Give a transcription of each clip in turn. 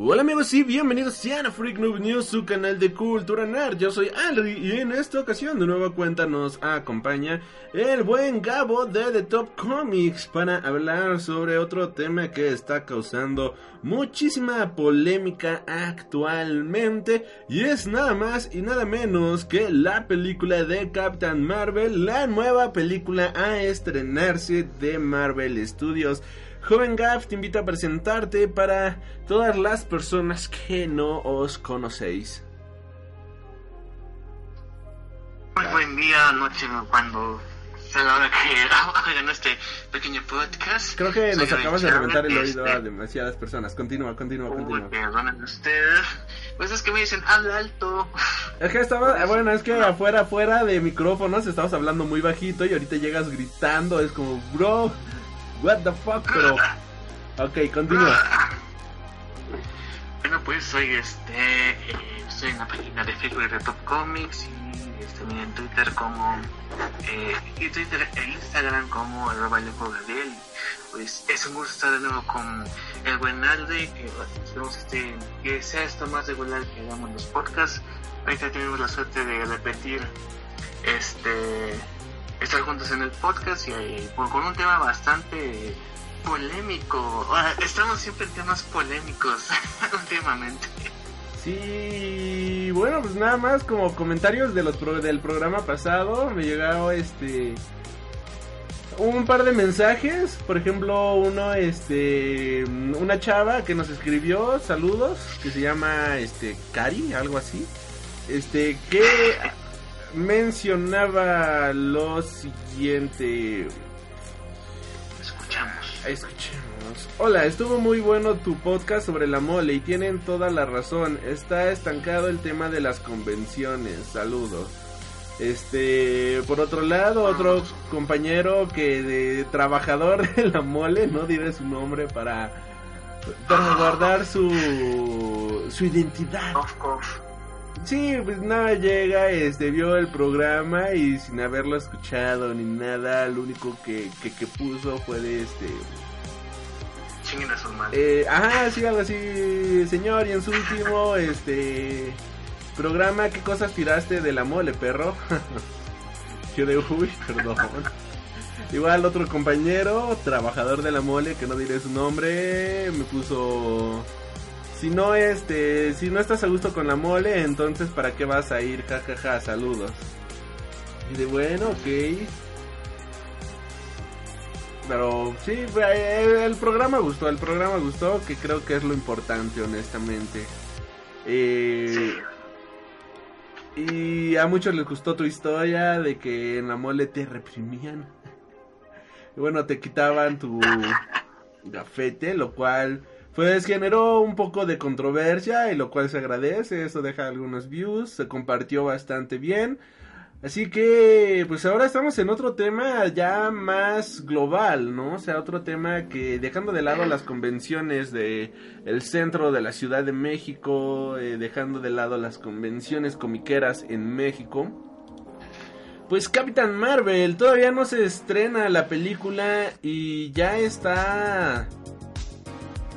Hola amigos y bienvenidos a Freak Noob News, su canal de cultura nerd. Yo soy Alri y en esta ocasión de nueva cuenta nos acompaña el buen Gabo de The Top Comics para hablar sobre otro tema que está causando muchísima polémica actualmente y es nada más y nada menos que la película de Captain Marvel, la nueva película a estrenarse de Marvel Studios. Joven Gaff te invito a presentarte para todas las personas que no os conocéis. Muy buen día, noche, cuando sea la hora que hagan este pequeño podcast. Creo que nos acabas de reventar el oído a este, demasiadas personas. Continúa, continúa, continúa. perdonen ustedes. Pues es que me dicen, habla alto. Es que estaba, bueno, es que afuera, afuera de micrófonos estabas hablando muy bajito y ahorita llegas gritando, es como, bro, what the fuck, pero... Ok, continúa. Bueno, pues soy este. eh, estoy en la página de Facebook de Top Comics y este, también en Twitter como. Eh, y Twitter e Instagram como arroba Gabriel. Pues es un gusto estar de nuevo con el buen Alde. Que esperemos este, que sea esto más regular que hagamos los podcasts. Ahorita tenemos la suerte de repetir este estar juntos en el podcast y eh, con un tema bastante polémico. Estamos siempre en temas polémicos últimamente. Sí, bueno, pues nada más como comentarios de los pro- del programa pasado, me llegó este un par de mensajes, por ejemplo, uno este una chava que nos escribió saludos que se llama este Cari, algo así. Este que mencionaba lo siguiente. Escuchamos. Escuchemos. Hola, estuvo muy bueno tu podcast sobre la mole y tienen toda la razón. Está estancado el tema de las convenciones. Saludos. Este, por otro lado, otro compañero que de trabajador de la mole, no diré su nombre para para guardar su su identidad. Cof, cof. Sí, pues nada, llega, este, vio el programa y sin haberlo escuchado ni nada, lo único que, que, que puso fue de este... Chinguen a su madre. Eh, ajá, sí, algo así, señor, y en su último, este... Programa, ¿qué cosas tiraste de la mole, perro? Yo de, uy, perdón. Igual otro compañero, trabajador de la mole, que no diré su nombre, me puso... Si no, este, si no estás a gusto con la mole, entonces ¿para qué vas a ir? Ja, ja, ja, saludos. Y de bueno, ok. Pero sí, eh, el programa gustó, el programa gustó, que creo que es lo importante, honestamente. Eh, y a muchos les gustó tu historia de que en la mole te reprimían. Bueno, te quitaban tu gafete, lo cual pues generó un poco de controversia y lo cual se agradece, eso deja algunos views, se compartió bastante bien. Así que, pues ahora estamos en otro tema ya más global, ¿no? O sea, otro tema que dejando de lado las convenciones de centro de la Ciudad de México, eh, dejando de lado las convenciones comiqueras en México. Pues Capitán Marvel, todavía no se estrena la película y ya está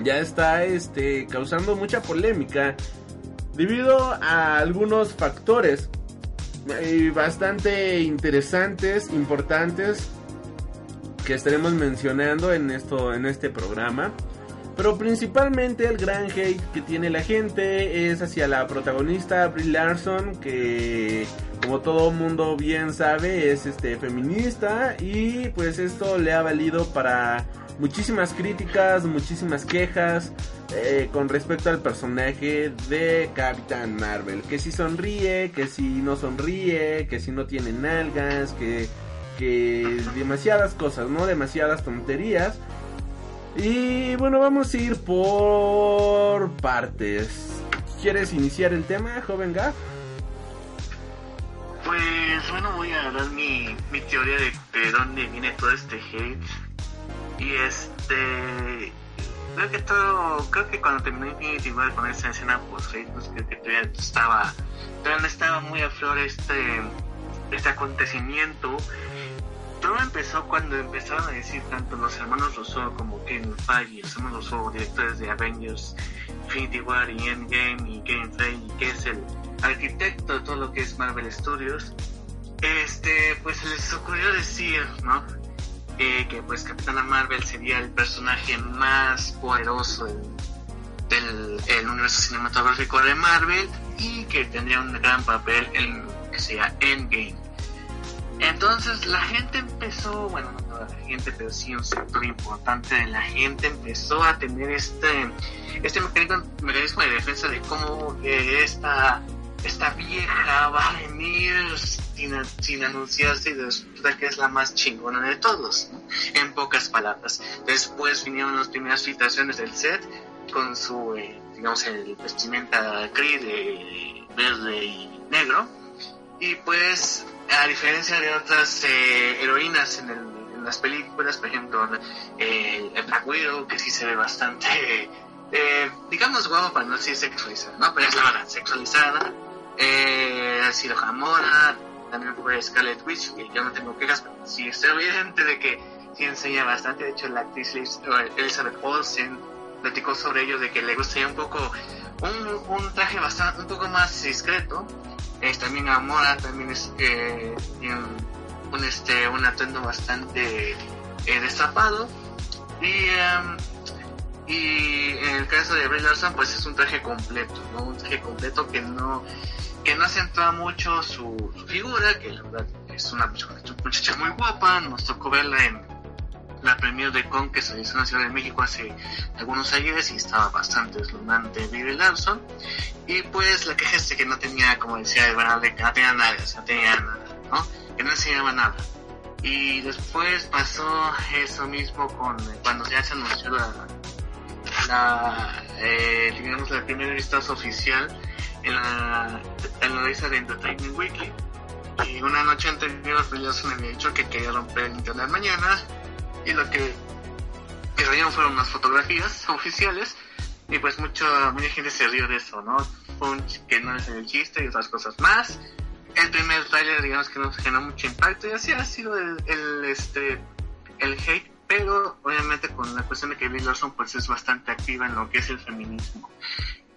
ya está este causando mucha polémica debido a algunos factores eh, bastante interesantes, importantes que estaremos mencionando en esto en este programa. Pero principalmente el gran hate que tiene la gente es hacia la protagonista Brie Larson, que como todo mundo bien sabe es este feminista y pues esto le ha valido para muchísimas críticas, muchísimas quejas eh, con respecto al personaje de Capitán Marvel. Que si sonríe, que si no sonríe, que si no tiene nalgas, que, que demasiadas cosas, ¿no? Demasiadas tonterías. Y bueno, vamos a ir por partes. ¿Quieres iniciar el tema, joven Gaff? Pues bueno, voy a dar mi, mi teoría de, de dónde viene todo este hate. Y este. Creo que todo. Creo que cuando terminó Infinity War con esa escena post pues creo que todavía estaba. Todavía no estaba muy a flor este. Este acontecimiento. Todo empezó cuando empezaron a decir tanto los hermanos Russo como Kevin Feige, los hermanos Russo, directores de Avengers, Infinity War y Endgame y Kevin Feige, que es el arquitecto de todo lo que es Marvel Studios, este, pues les ocurrió decir, ¿no? Que pues Capitana Marvel sería el personaje más poderoso del, universo cinematográfico de Marvel y que tendría un gran papel en que sea Endgame. Entonces la gente empezó, bueno, no toda la gente, pero sí un sector importante de la gente empezó a tener este, este mecanismo, de defensa de cómo esta, esta vieja va a venir sin, sin anunciarse y resulta que es la más chingona de todos, ¿no? en pocas palabras. Después vinieron las primeras filtraciones del set con su, eh, digamos, el vestimenta gris, de verde y negro. Y pues a diferencia de otras eh, heroínas en, las películas, por ejemplo, eh, el Black Widow, que sí se ve bastante, eh, digamos, guapo para no decir sexualizada, ¿no? Pero es la verdad, sexualizada. Eh, ha sido Gamora, también fue Scarlet Witch, que yo no tengo quejas, pero sí es evidente de que sí enseña bastante. De hecho, la actriz Elizabeth Olsen platicó sobre ello, de que le gustaría un poco, un, un traje bastante, un poco más discreto. Es también Amora también es eh, un, un, este un atuendo bastante eh, destapado. Y um, y en el caso de Brie Larson pues es un traje completo no un traje completo que no que no acentúa mucho su, figura que la verdad es una muchacha muy guapa nos tocó verla en la premier de Con que se hizo en la Ciudad de México hace algunos años y estaba bastante deslumbrante Brie Larson y pues la queja es que no tenía como decía de Bernal, que no tenía nada, no tenía nada, ¿no? que no enseñaba nada y después pasó eso mismo con cuando ya se anunció la la eh, digamos la primera vistazo oficial en la en la lista de Entertainment Weekly y una noche anterior Brie Larson me había dicho que quería romper el internet mañana y lo que, que salieron fueron unas fotografías oficiales y pues mucho, mucha gente se rió de eso, ¿no? Un, que no es el chiste y otras cosas más. El primer trailer digamos que no generó mucho impacto y así ha sido el, el, este, el hate, pero obviamente con la cuestión de que Bill Larson pues es bastante activa en lo que es el feminismo.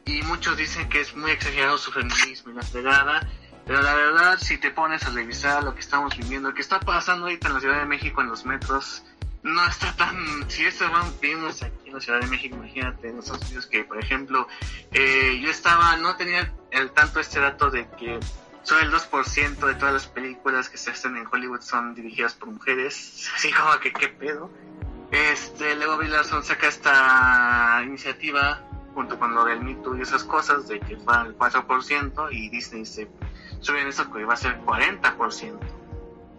Y muchos dicen que es muy exagerado su feminismo y la pegada, pero la verdad si te pones a revisar lo que estamos viviendo, lo que está pasando ahorita en la Ciudad de México en los metros, no está tan. Si eso vimos aquí en la Ciudad de México, imagínate en Estados Unidos que, por ejemplo, eh, yo estaba, no tenía el tanto este dato de que solo el 2% de todas las películas que se hacen en Hollywood son dirigidas por mujeres. Así como que, ¿qué pedo? Este, luego Bill Larson saca esta iniciativa junto con lo del Me Too y esas cosas de que fueran el 4% y Disney se sube en eso que va a ser 40%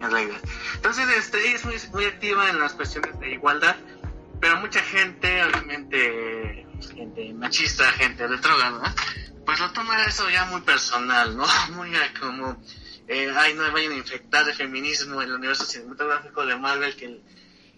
en realidad. Entonces, este, es muy, muy activa en las cuestiones de igualdad, pero mucha gente, obviamente, gente machista, gente retrógrada, pues lo toma eso ya muy personal, ¿no? Muy como, eh, ay, no me vayan a infectar de feminismo en el universo cinematográfico de Marvel, que,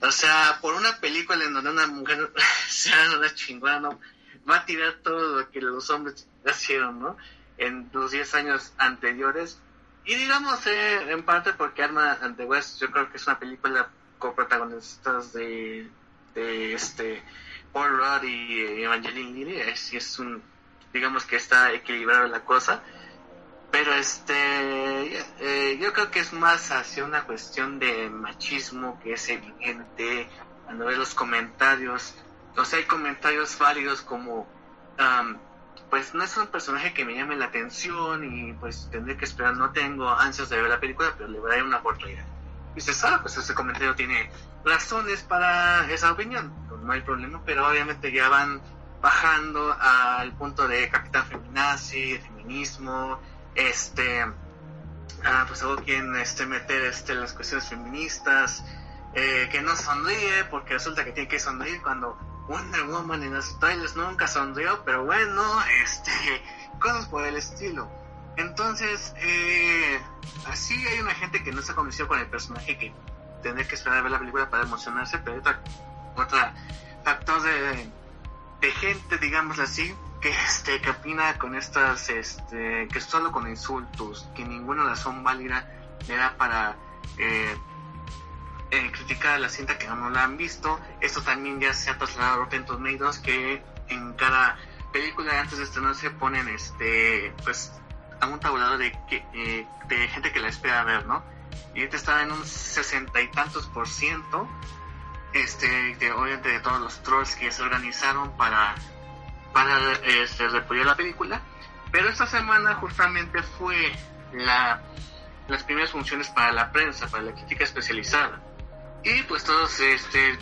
o sea, por una película en donde una mujer sea una chingona, ¿no? Va a tirar todo lo que los hombres hicieron, ¿no? En los 10 años anteriores, y digamos, eh, en parte porque Arma and the West, yo creo que es una película con protagonistas de, de este Paul Rudd y Evangeline Lilly, es, es un, digamos que está equilibrada la cosa, pero este, eh, yo creo que es más hacia una cuestión de machismo que es evidente cuando ves los comentarios o sea, hay comentarios válidos como, am, pues no es un personaje que me llame la atención y pues tendré que esperar, no tengo ansias de ver la película, pero le daré una oportunidad. Y dices, ah, pues ese comentario tiene razones para esa opinión, pues, no hay problema, pero obviamente ya van bajando al punto de Capitán Feminazi, feminismo, este, ah, pues algo quieren este, meter este, las cuestiones feministas, eh, que no sonríe porque resulta que tiene que sonreír cuando Wonder Woman en los trailers nunca sonrió, pero bueno, este, cosas por el estilo. Entonces, eh, así hay una gente que no se convenció con el personaje que tendría que esperar a ver la película para emocionarse, pero hay otra, otra factor de, de gente, digamos así, que este que opina con estas este que solo con insultos que ninguna razón válida le da para eh, eh, criticar a la cinta que no la han visto esto también ya se ha trasladado a Rotten Tomatoes que en cada película antes de estrenarse ponen este pues a un tabulador de, eh, de gente que la espera ver no y ahorita está en un sesenta y tantos por ciento este de, obviamente de todos los trolls que se organizaron para para este, repudiar la película. Pero esta semana justamente fue la, las primeras funciones para la prensa, para la crítica especializada. Y pues todos este,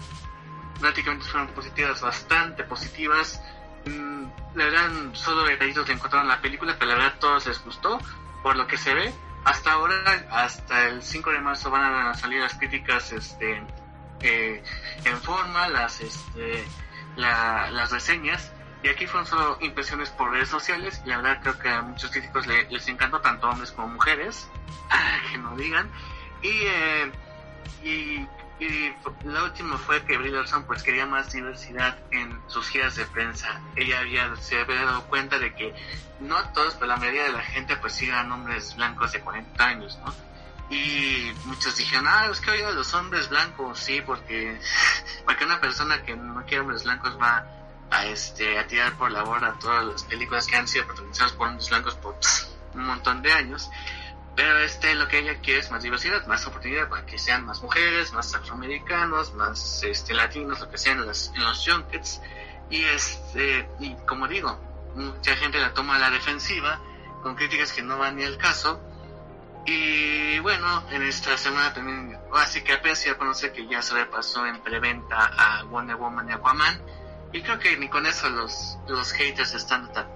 prácticamente fueron positivas, bastante positivas. Mm, la verdad, solo detallitos de encontrar en la película, pero la verdad todos les gustó, por lo que se ve. Hasta ahora, hasta el 5 de marzo van a salir las críticas este, eh, en forma, las, este, la, las reseñas. Y aquí fueron solo impresiones por redes sociales. Y la verdad creo que a muchos críticos le- les encantó, tanto hombres como mujeres. que no digan. Y, eh, y, y la última fue que Brie Larson pues quería más diversidad en sus giras de prensa. Ella había, se había dado cuenta de que no todos, pero la mayoría de la gente pues eran hombres blancos de 40 años, ¿no? Y muchos dijeron, ah, es que oiga, los hombres blancos, sí, porque, porque una persona que no quiere hombres blancos va a este a tirar por la borda todas las películas que han sido protagonizadas por hombres blancos por un montón de años pero este lo que ella quiere es más diversidad más oportunidad para que sean más mujeres más afroamericanos más este latinos lo que sean en, los junkets y este y como digo mucha gente la toma a la defensiva con críticas que no van ni al caso y bueno, en esta semana también, así que apenas ya conocer que ya se le pasó en preventa a Wonder Woman y Aquaman. Y creo que ni con eso los, los haters están tratando.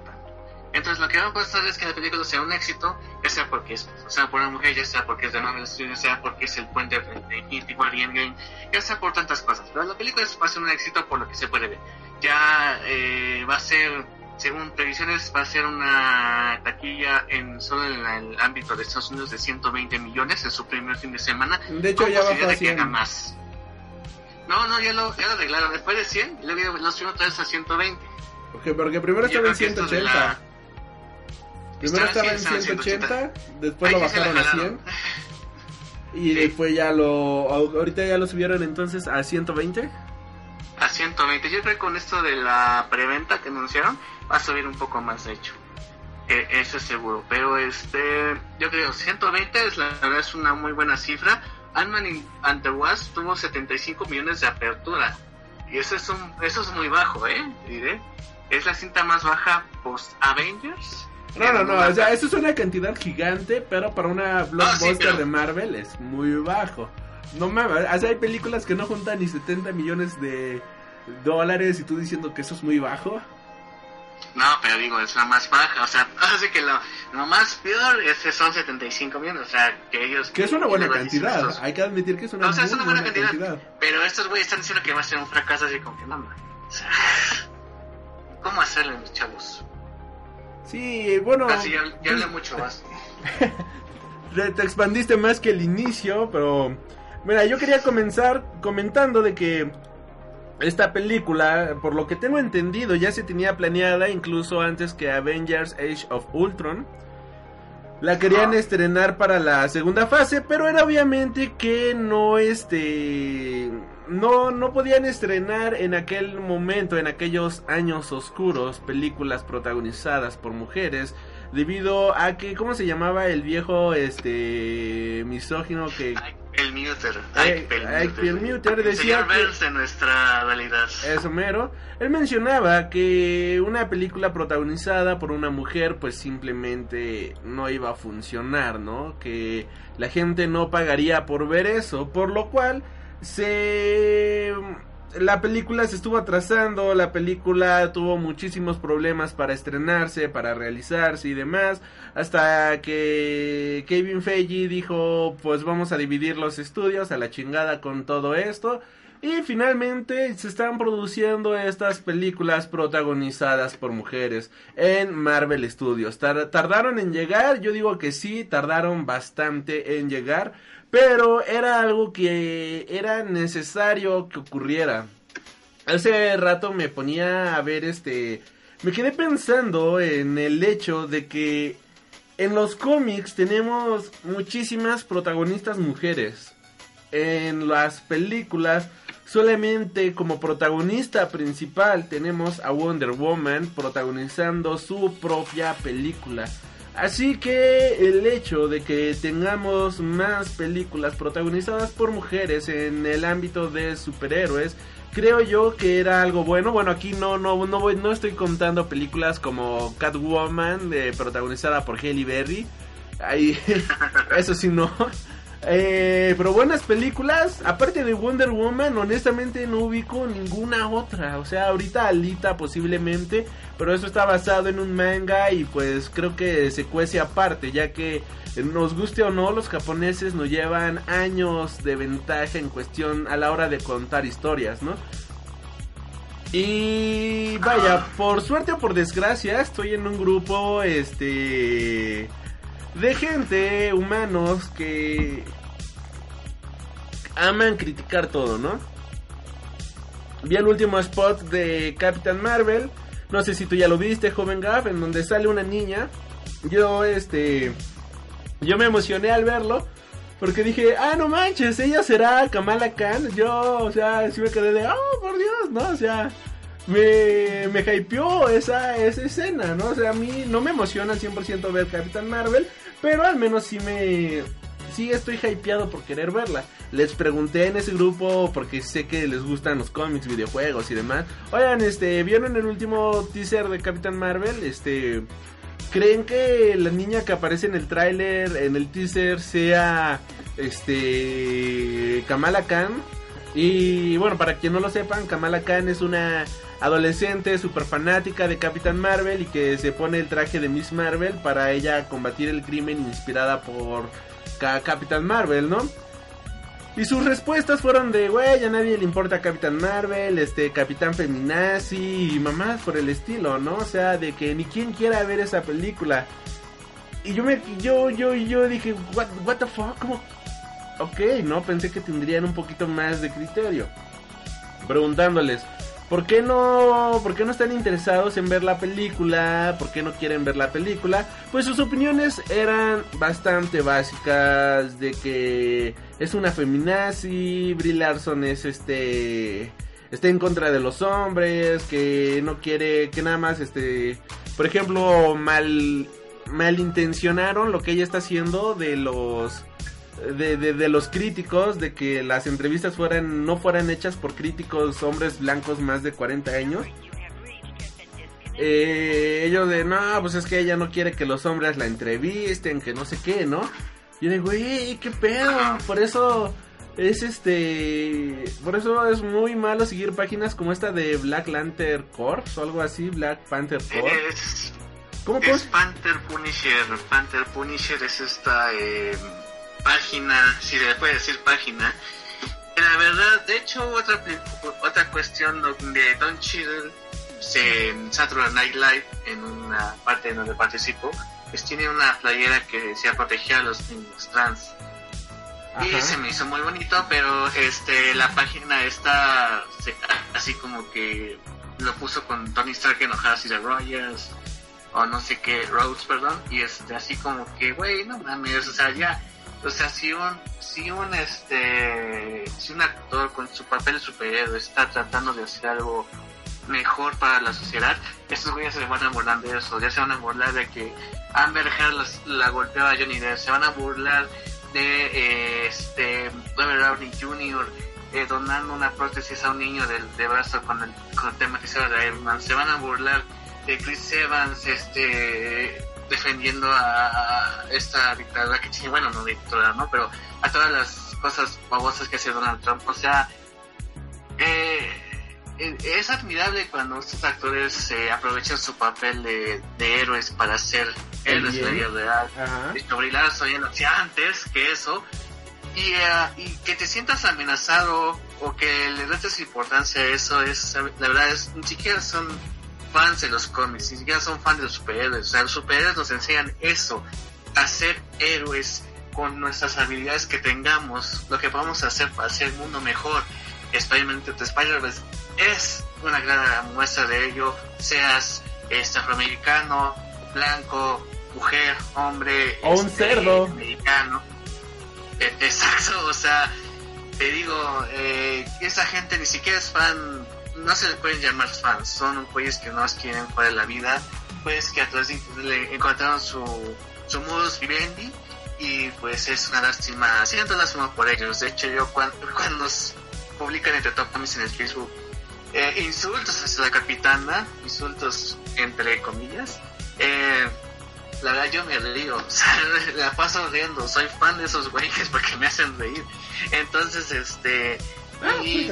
Entonces lo que va a pasar es que la película sea un éxito, ya sea porque es, sea, por una mujer, ya sea porque es de Marvel Studios, ya sea porque es el puente de Infinity War y Endgame, ya sea por tantas cosas. Pero la película va a ser un éxito por lo que se puede ver. Ya eh, va a ser, según previsiones, va a ser una taquilla en solo en el ámbito de Estados Unidos de 120 millones en su primer fin de semana. De hecho, ya posibilidad a que 100. haga más. No, no, ya lo, ya lo arreglaron. Después de 100, luego los subieron otra vez a 120. Ok, porque primero estaba en creo que esto de 180. Primero Estaba estaba en en 180, después Ahí lo sí bajaron a jalaron. 100. Y después ya lo. Ahorita ya lo subieron entonces a 120. A 120. Yo creo que con esto de la preventa que anunciaron, va a subir un poco más, de hecho. Eh, eso es seguro. Pero este, yo creo 120 es la verdad es una muy buena cifra. Ant-Man and the Wasp tuvo 75 millones de apertura. Y eso es un, eso es muy bajo, ¿eh? Diré. Es la cinta más baja post Avengers. No, no, no, o sea, eso es una cantidad gigante, pero para una blockbuster pero- de Marvel es muy bajo. No mames, o sea, hay películas que no juntan ni 70 millones de dólares y tú diciendo que eso es muy bajo. No, pero digo, es la más baja. O sea, así que lo, lo más peor es que son 75 millones. O sea, que ellos. Que es una buena cantidad, estos- hay que admitir que es una, O sea, es una buena cantidad. Pero estos güeyes están diciendo que va a ser un fracaso así como que no. O sea, ¿cómo hacerle, mis chavos? Sí, bueno, Así ya, ya hablé mucho más. te, te expandiste más que el inicio, pero mira, yo quería comenzar comentando de que esta película, por lo que tengo entendido, ya se tenía planeada incluso antes que Avengers Age of Ultron. La querían Ah. estrenar para la segunda fase, pero era obviamente que no este no no podían estrenar en aquel momento, en aquellos años oscuros, películas protagonizadas por mujeres debido a que cómo se llamaba el viejo este misógino que El Muter. Perlmutter El decía que- Burns de nuestra realidad. Eso mero. Él mencionaba que una película protagonizada por una mujer pues simplemente no iba a funcionar, ¿no? Que la gente no pagaría por ver eso, por lo cual se la película se estuvo atrasando, la película tuvo muchísimos problemas para estrenarse, para realizarse y demás, hasta que Kevin Feige dijo, pues vamos a dividir los estudios a la chingada con todo esto. Y finalmente se están produciendo estas películas protagonizadas por mujeres en Marvel Studios. Tar- tardaron en llegar, yo digo que sí, tardaron bastante en llegar, pero era algo que era necesario que ocurriera. Hace rato me ponía a ver este... Me quedé pensando en el hecho de que en los cómics tenemos muchísimas protagonistas mujeres. En las películas solamente como protagonista principal tenemos a Wonder Woman protagonizando su propia película. Así que el hecho de que tengamos más películas protagonizadas por mujeres en el ámbito de superhéroes, creo yo que era algo bueno. Bueno, aquí no no no voy, no estoy contando películas como Catwoman protagonizada por Halle Berry. Ahí, eso sí no. Eh, pero buenas películas, aparte de Wonder Woman, honestamente no ubico ninguna otra. O sea, ahorita Alita posiblemente, pero eso está basado en un manga y pues creo que se cuece aparte, ya que nos guste o no, los japoneses nos llevan años de ventaja en cuestión a la hora de contar historias, ¿no? Y vaya, por suerte o por desgracia, estoy en un grupo, este, de gente, humanos, que aman criticar todo, ¿no? Vi el último spot de Captain Marvel, no sé si tú ya lo viste, joven Gaff, en donde sale una niña. Yo, este, yo me emocioné al verlo. Porque dije, ah, no manches, ella será Kamala Khan. Yo, o sea, sí me quedé de, oh, por Dios, ¿no? O sea, me, me hypeó esa, esa escena, ¿no? O sea, a mí no me emociona al 100% ver Capitán Marvel, pero al menos sí me... Sí estoy hypeado por querer verla. Les pregunté en ese grupo, porque sé que les gustan los cómics, videojuegos y demás. Oigan, este, ¿vieron el último teaser de Capitán Marvel? Este... ¿Creen que la niña que aparece en el tráiler, en el teaser, sea este Kamala Khan? Y bueno, para quien no lo sepan, Kamala Khan es una adolescente super fanática de Capitán Marvel y que se pone el traje de Miss Marvel para ella combatir el crimen inspirada por Ca- Capitán Marvel, ¿no? Y sus respuestas fueron de, güey, a nadie le importa Capitán Marvel, este, Capitán Feminazi y mamás por el estilo, ¿no? O sea, de que ni quien quiera ver esa película. Y yo me, yo, yo, yo dije, what, what the fuck, ¿cómo? Ok, no, pensé que tendrían un poquito más de criterio. Preguntándoles, ¿por qué no, por qué no están interesados en ver la película? ¿Por qué no quieren ver la película? Pues sus opiniones eran bastante básicas de que es una feminazi, Brie Larson es este está en contra de los hombres, que no quiere que nada más este, por ejemplo, mal malintencionaron lo que ella está haciendo de los de, de, de los críticos, de que las entrevistas fueran no fueran hechas por críticos hombres blancos más de 40 años. Eh, ellos de, no, pues es que ella no quiere que los hombres la entrevisten, que no sé qué, ¿no? Y yo de, güey, qué pedo, por eso es este, por eso es muy malo seguir páginas como esta de Black Lantern Corps o algo así, Black Panther Corps. Es, ¿Cómo, es? Panther Punisher. Panther Punisher es esta eh, página, si le puede decir página. La verdad, de hecho, otra, otra cuestión donde Don Cheadle se, en Saturday Night Live, en una parte en donde participo, pues tiene una playera que decía proteger a los niños trans. Y se me hizo muy bonito, pero este la página está se- así como que lo puso con Tony Stark enojadas y de Rogers o no sé qué, Rhodes, perdón, y este así como que, güey, no mames, o sea, ya, o sea, si un, si un este, si un actor con su papel de está tratando de hacer algo mejor para la sociedad, estos güeyes se van a burlar de eso, ya se van a burlar de que Amber Heard la golpeó a Johnny Depp, se van a burlar de eh, este Robert Downey Jr. eh, donando una prótesis a un niño del, de brazo con el, con tematizado de Iron Man. Se van a burlar de Chris Evans este defendiendo a, esta dictadura que tiene, bueno, no dictadura, ¿no? Pero a todas las cosas babosas que hace Donald Trump. O sea, eh, eh, es admirable cuando estos actores eh, aprovechan su papel de, de héroes para ser héroes de la vida real. Ajá. Y brillar soy antes que eso. Y, eh, y que te sientas amenazado o que le restes importancia a eso es, la verdad, es, ni siquiera son fans de los cómics, ni siquiera son fans de los superhéroes. O sea, los superhéroes nos enseñan eso, a ser héroes con nuestras habilidades que tengamos, lo que podemos hacer para hacer el mundo mejor. Spider-Man Spider-Verse es una gran muestra de ello, seas este, afroamericano, blanco, mujer, hombre, O un este, cerdo. americano. E- Exacto, o sea, te digo, eh, esa gente ni siquiera es fan, no se le pueden llamar fans, son güeyes que no quieren jugar la vida, pues que a través de le encontraron su, su modus vivendi y pues es una lástima, siento lástima por ellos, de hecho yo cuando, cuando publican entre top comics en el Facebook eh, insultos hacia la capitana, insultos entre comillas, eh, la verdad yo me río, o la paso riendo, soy fan de esos güeyes porque me hacen reír. Entonces, este, y,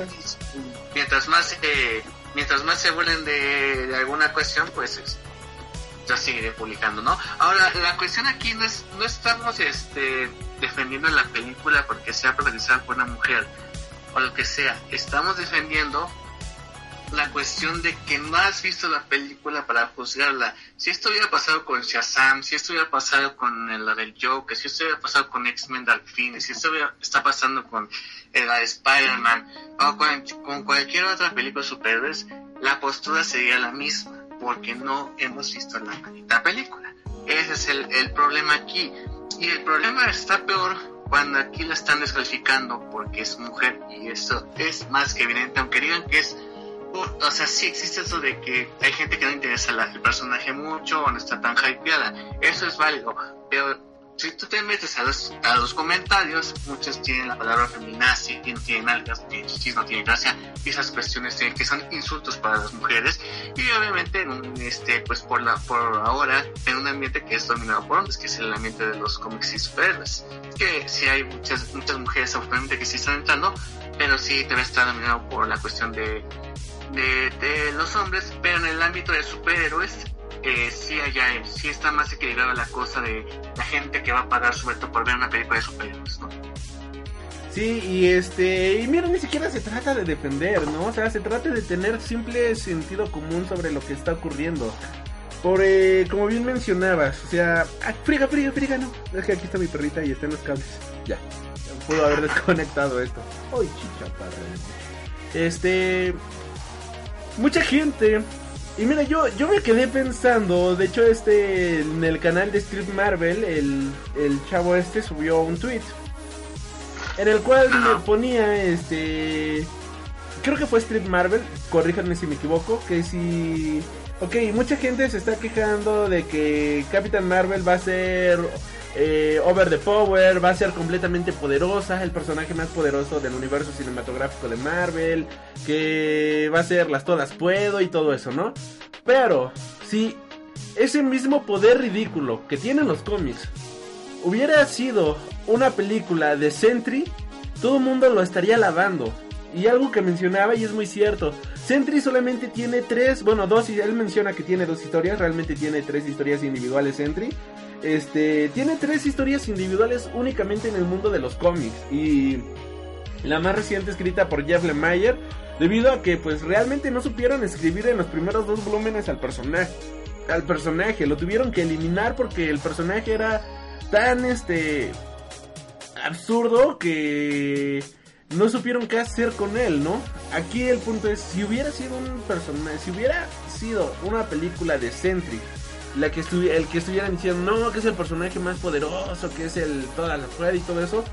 mientras más se, mientras más se burlen de, de alguna cuestión, pues es- yo seguiré publicando, ¿no? Ahora, la cuestión aquí no es, no estamos este, defendiendo la película porque sea protagonizada por una mujer o lo que sea, estamos defendiendo la cuestión de que no has visto la película para juzgarla. Si esto hubiera pasado con Shazam, si esto hubiera pasado con la del Joker, si esto hubiera pasado con X-Men Dark Phoenix, si esto hubiera, está pasando con la de Spider-Man o con, con cualquier otra película superhéroes, la postura sería la misma, porque no hemos visto la maldita película. Ese es el, el problema aquí. Y el problema está peor cuando aquí la están descalificando porque es mujer y eso es más que evidente, aunque digan que es o, sea, sí existe eso de que hay gente que no interesa la- el personaje mucho o no está tan hypeada. Eso es válido. Pero si tú te metes a los, a los comentarios, muchos tienen la palabra feminazi, no tienen algas, no tienen chichis, no tienen gracia. Y esas cuestiones que son insultos para las mujeres. Y obviamente, en un, este, pues por, la, por ahora, en un ambiente que es dominado por hombres, que es el ambiente de los cómics y superhéroes. Que sí hay muchas, muchas mujeres, afortunadamente, que sí están entrando, pero sí debe estar dominado por la cuestión de de, los hombres, pero en el ámbito de superhéroes eh, sí allá sí está más equilibrada la cosa de la gente que va a pagar todo por ver una película de superhéroes, ¿no? Sí, y este, y mira, ni siquiera se trata de defender, ¿no? O sea, se trata de tener simple sentido común sobre lo que está ocurriendo. Por, eh, como bien mencionabas, o sea, ah, friga, friga, friga, no. Es que aquí está mi perrita y está en los cables. Ya, puedo haber desconectado esto. Ay, chicha, para. Este, mucha gente. Y mira, yo, yo me quedé pensando, de hecho, este, en el canal de Street Marvel, el, el chavo este subió un tweet en el cual me ponía este creo que fue Street Marvel corríjanme si me equivoco que si ok mucha gente se está quejando de que Captain Marvel va a ser eh, over the power va a ser completamente poderosa el personaje más poderoso del universo cinematográfico de Marvel que va a ser las todas puedo y todo eso no pero si ese mismo poder ridículo que tienen los cómics hubiera sido una película de Sentry, todo el mundo lo estaría alabando. Y algo que mencionaba y es muy cierto. Sentry solamente tiene tres, bueno, dos, y él menciona que tiene dos historias, realmente tiene tres historias individuales Sentry. Este, tiene tres historias individuales únicamente en el mundo de los cómics. Y la más reciente escrita por Jeff Lemire, debido a que pues realmente no supieron escribir en los primeros dos volúmenes al personaje. Al personaje, lo tuvieron que eliminar porque el personaje era tan este absurdo que no supieron qué hacer con él, ¿no? Aquí el punto es si hubiera sido un personaje, si hubiera sido una película de Sentry, la que el que estuvieran diciendo, "No, que es el personaje más poderoso, que es el toda la fuerza y todo eso",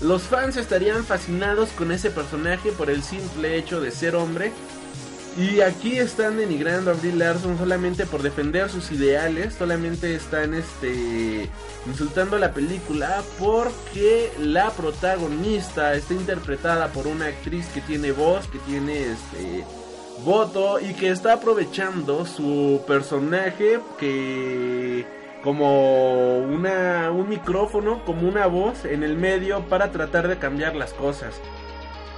los fans estarían fascinados con ese personaje por el simple hecho de ser hombre. Y aquí están denigrando a Brie Larson solamente por defender sus ideales, solamente están este insultando la película porque la protagonista está interpretada por una actriz que tiene voz, que tiene este voto y que está aprovechando su personaje que como una un micrófono, como una voz en el medio para tratar de cambiar las cosas.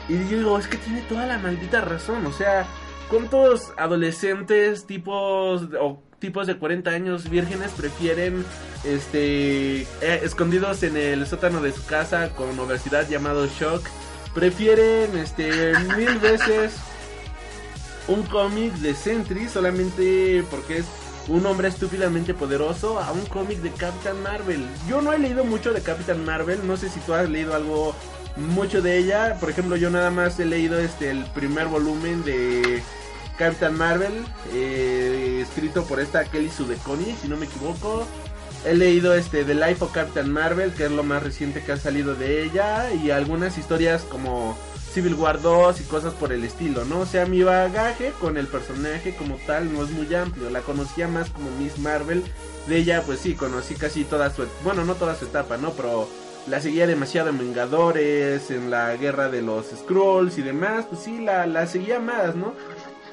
Y digo, es que tiene toda la maldita razón, o sea, ¿Cuántos adolescentes tipos o tipos de 40 años vírgenes prefieren este eh, escondidos en el sótano de su casa con obesidad llamado shock? Prefieren este mil veces un cómic de Sentry solamente porque es un hombre estúpidamente poderoso a un cómic de Captain Marvel. Yo no he leído mucho de Captain Marvel, no sé si tú has leído algo mucho de ella. Por ejemplo, yo nada más he leído este el primer volumen de Captain Marvel, eh, escrito por esta Kelly Sudeconi, si no me equivoco. He leído este The Life of Captain Marvel, que es lo más reciente que ha salido de ella, y algunas historias como Civil War 2 y cosas por el estilo, ¿no? O sea, mi bagaje con el personaje como tal no es muy amplio, la conocía más como Miss Marvel. De ella, pues sí, conocí casi toda su, bueno, no toda su etapa, ¿no? Pero la seguía demasiado en Vengadores, en la guerra de los Scrolls y demás, pues sí, la, la seguía más, ¿no?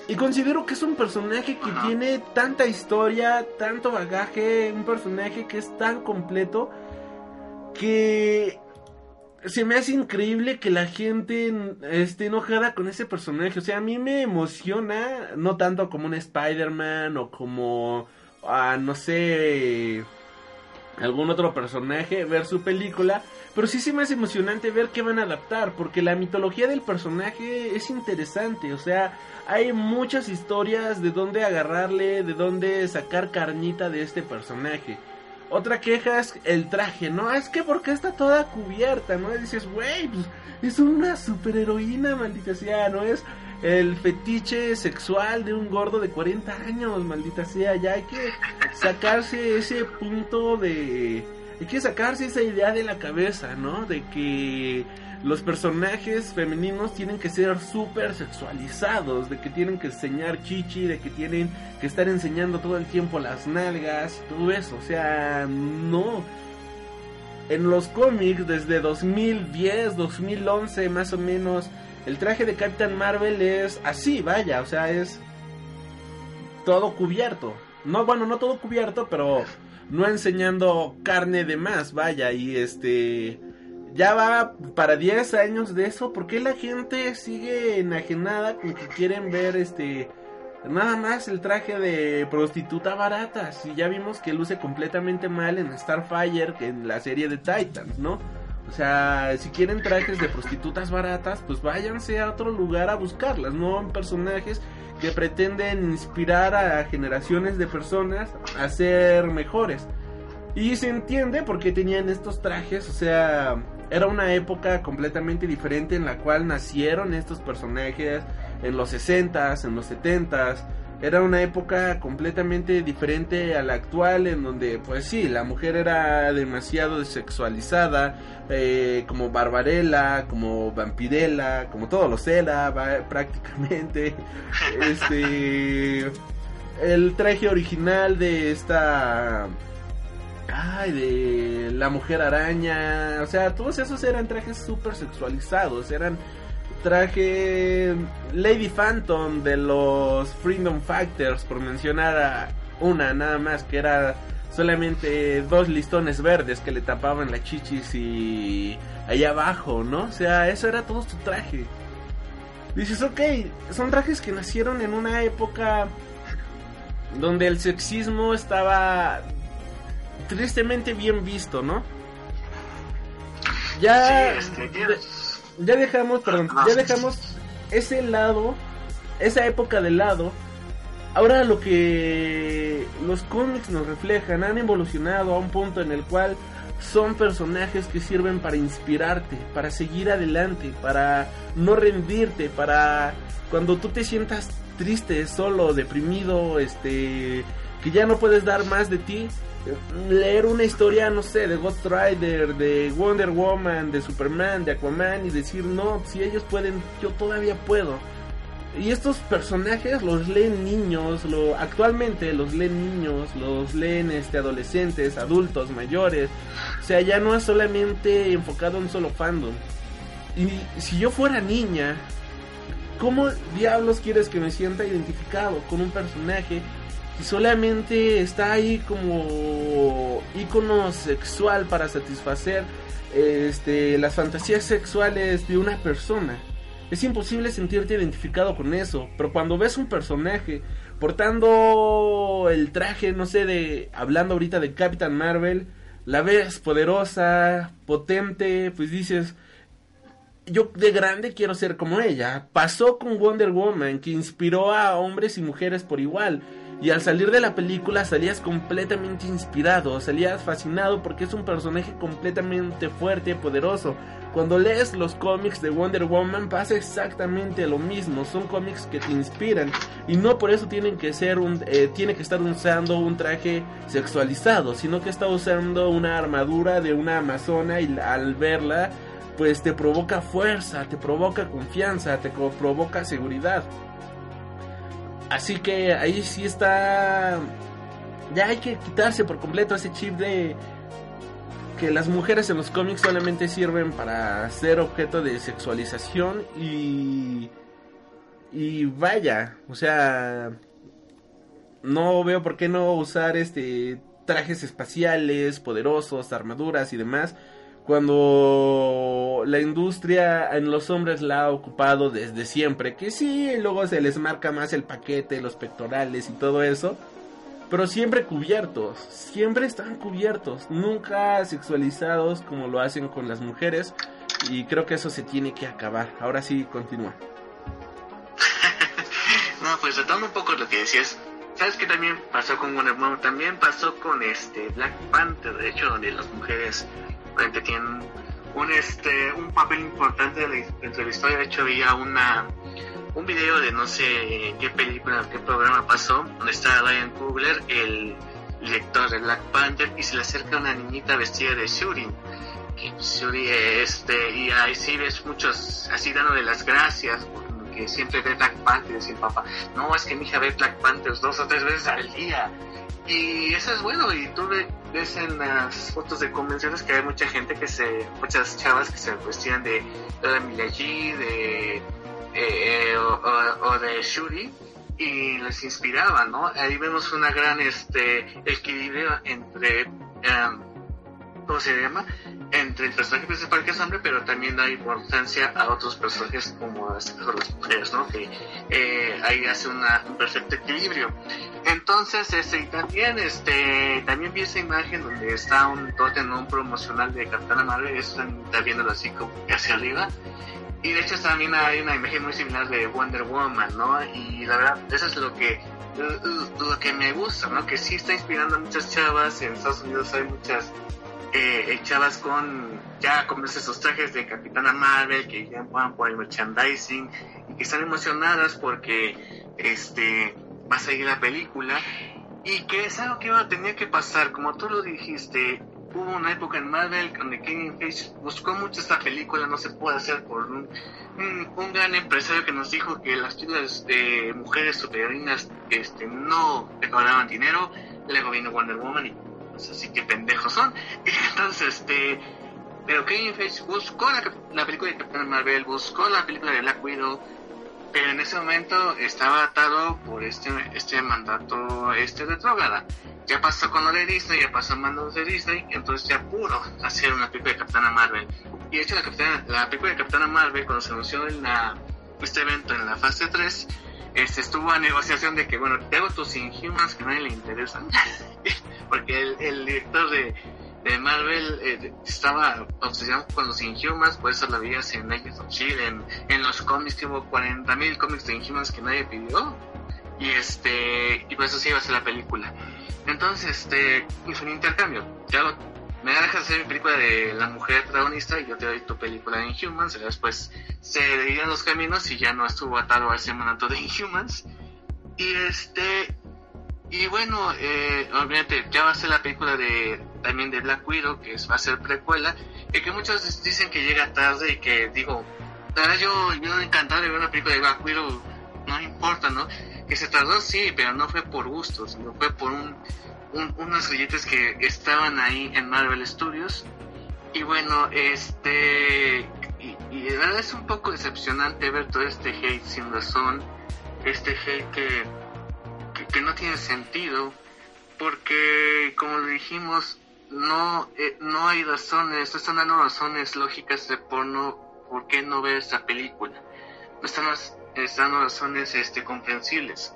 Y considero que es un personaje que tiene tanta historia, tanto bagaje, un personaje que es tan completo que se me hace increíble que la gente esté enojada con ese personaje. O sea, a mí me emociona, no tanto como un Spider-Man o como, ah, no sé, algún otro personaje, ver su película. Pero sí se me hace emocionante ver qué van a adaptar, porque la mitología del personaje es interesante. O sea, hay muchas historias de dónde agarrarle, de dónde sacar carnita de este personaje. Otra queja es el traje, ¿no? Es que porque está toda cubierta, ¿no? Dices, güey, pues, es una superheroína, maldita sea, ¿no? Es el fetiche sexual de un gordo de 40 años, maldita sea. Ya hay que sacarse ese punto de... Hay que sacarse esa idea de la cabeza, ¿no? De que los personajes femeninos tienen que ser súper sexualizados, de que tienen que enseñar chichi, de que tienen que estar enseñando todo el tiempo las nalgas, todo eso, o sea, no. En los cómics desde 2010, 2011 más o menos, el traje de Captain Marvel es así, vaya, o sea, es todo cubierto. No, bueno, no todo cubierto, pero no enseñando carne de más, vaya, y este ya va para 10 años de eso, ¿por qué la gente sigue enajenada con que quieren ver este nada más el traje de prostituta barata? Si ya vimos que luce completamente mal en Starfire que en la serie de Titans, ¿no? O sea, si quieren trajes de prostitutas baratas, pues váyanse a otro lugar a buscarlas, no en personajes que pretenden inspirar a generaciones de personas a ser mejores. Y se entiende por qué tenían estos trajes, o sea, era una época completamente diferente en la cual nacieron estos personajes en los 60s, en los 70s. Era una época completamente diferente a la actual en donde pues sí, la mujer era demasiado sexualizada, eh, como Barbarella, como Vampirella, como todos los era prácticamente. Este el traje original de esta Ay, de la mujer araña. O sea, todos esos eran trajes súper sexualizados. Eran traje Lady Phantom de los Freedom Factors, por mencionar a una nada más, que era solamente dos listones verdes que le tapaban las chichis y allá abajo, ¿no? O sea, eso era todo su traje. Dices, ok, son trajes que nacieron en una época donde el sexismo estaba tristemente bien visto, ¿no? Ya, este, ya dejamos, perdón, ya dejamos ese lado, esa época de lado. Ahora lo que los cómics nos reflejan han evolucionado a un punto en el cual son personajes que sirven para inspirarte, para seguir adelante, para no rendirte, para cuando tú te sientas triste, solo, deprimido, este, que ya no puedes dar más de ti, leer una historia, no sé, de Ghost Rider, de Wonder Woman, de Superman, de Aquaman y decir, no, si ellos pueden, yo todavía puedo. Y estos personajes los leen niños, lo, actualmente los leen niños, los leen este, adolescentes, adultos, mayores. O sea, ya no es solamente enfocado en solo fandom. Y si yo fuera niña, ¿cómo diablos quieres que me sienta identificado con un personaje que solamente está ahí como ícono sexual para satisfacer este, las fantasías sexuales de una persona? Es imposible sentirte identificado con eso, pero cuando ves un personaje portando el traje, no sé, de hablando ahorita de Captain Marvel, la ves poderosa, potente, pues dices, yo de grande quiero ser como ella. Pasó con Wonder Woman, que inspiró a hombres y mujeres por igual. Y al salir de la película salías completamente inspirado, salías fascinado porque es un personaje completamente fuerte y poderoso. Cuando lees los cómics de Wonder Woman pasa exactamente lo mismo, son cómics que te inspiran y no por eso tienen que ser eh, tiene que estar usando un traje sexualizado, sino que está usando una armadura de una amazona y al verla pues te provoca fuerza, te provoca confianza, te provoca seguridad. Así que ahí sí está. Ya hay que quitarse por completo ese chip de que las mujeres en los cómics solamente sirven para ser objeto de sexualización y. Y vaya, o sea. No veo por qué no usar este trajes espaciales, poderosos, armaduras y demás cuando la industria en los hombres la ha ocupado desde siempre, que sí, luego se les marca más el paquete, los pectorales y todo eso, pero siempre cubiertos, siempre están cubiertos, nunca sexualizados como lo hacen con las mujeres y creo que eso se tiene que acabar. Ahora sí, continúa. no, pues retomando un poco lo que decías, ¿sabes qué también pasó con Wonder Woman? También pasó con este Black Panther, de hecho, donde las mujeres tienen un este un papel importante dentro de la historia. De hecho, había una un video de no sé qué película, qué programa pasó, donde está Ryan Coogler, el director de Black Panther, y se le acerca una niñita vestida de Shuri. Que Shuri, este, y ahí sí ves muchos así dándole las gracias, porque siempre ve Black Panther y decir papá, no, es que mi hija ve Black Panther dos o tres veces al día. Y eso es bueno, y tú ves en las fotos de convenciones que hay mucha gente que se, muchas chavas que se vestían de, de Milaji, de, eh, o, de Shuri, y les inspiraba, ¿no? Ahí vemos una gran este equilibrio entre, em, ¿cómo se llama? entre el personaje principal que es hombre, pero también da importancia a otros personajes como las, mujeres, ¿no? Que eh, ahí hace una, un perfecto equilibrio. Entonces, este, y también, este, también vi esa imagen donde está un totem, un promocional de Capitana Marvel, eso está viéndolo así como hacia arriba. Y de hecho también hay una imagen muy similar de Wonder Woman, ¿no? Y la verdad, eso es lo que lo que me gusta, ¿no? Que sí está inspirando a muchas chavas. En Estados Unidos hay muchas eh, con ya con esos trajes de Capitana Marvel que ya juegan por el merchandising y que están emocionadas porque este va a salir la película y que es algo que tenía que pasar. Como tú lo dijiste hubo una época en Marvel donde Kevin Feige buscó mucho esta película no se puede hacer por un, gran empresario que nos dijo que las películas de mujeres superheroínas este no recaudaban dinero luego vino Wonder Woman y así que pendejos son. Entonces, este, pero Kevin Feige buscó la, película de Captain Marvel, buscó la película de Black Widow, pero en ese momento estaba atado por este, este mandato este retrógrada. Ya pasó con lo de Disney, ya pasó mandatos de Disney, entonces ya pudo hacer una película de Capitana Marvel. Y de hecho la, la película de Capitana Marvel, cuando se anunció en la, este evento en la fase 3, este, estuvo a negociación de que, bueno, te hago tus Inhumans que a nadie le interesan. Porque el, director de, de Marvel eh, estaba obsesionado con los Inhumans, por eso lo veías en Legends of Shield, en, los cómics, que hubo 40.000 cómics de Inhumans que nadie pidió. Y este, y por eso sí iba a ser la película. Entonces, este, hizo un intercambio. Te hago me dejas hacer mi película de la mujer protagonista y yo te doy tu película de Inhumans. Y después se dividieron los caminos y ya no estuvo atado a ese mandato de Inhumans. Y este. Y bueno, eh, obviamente ya va a ser la película de también de Black Widow, que va a ser precuela, y que muchos dicen que llega tarde y que digo, la verdad yo, yo encantado de ver una película de Black Widow, no importa, ¿no? Que se tardó, sí, pero no fue por gusto, sino fue por un, un- unos billetes que estaban ahí en Marvel Studios. Y bueno, este. Y, y de verdad es un poco decepcionante ver todo este hate sin razón. Este hate que, que, no tiene sentido. Porque, como dijimos, no, eh, no hay razones, no están dando razones lógicas de por no, por qué no ver esta película. No están, dando razones este, comprensibles.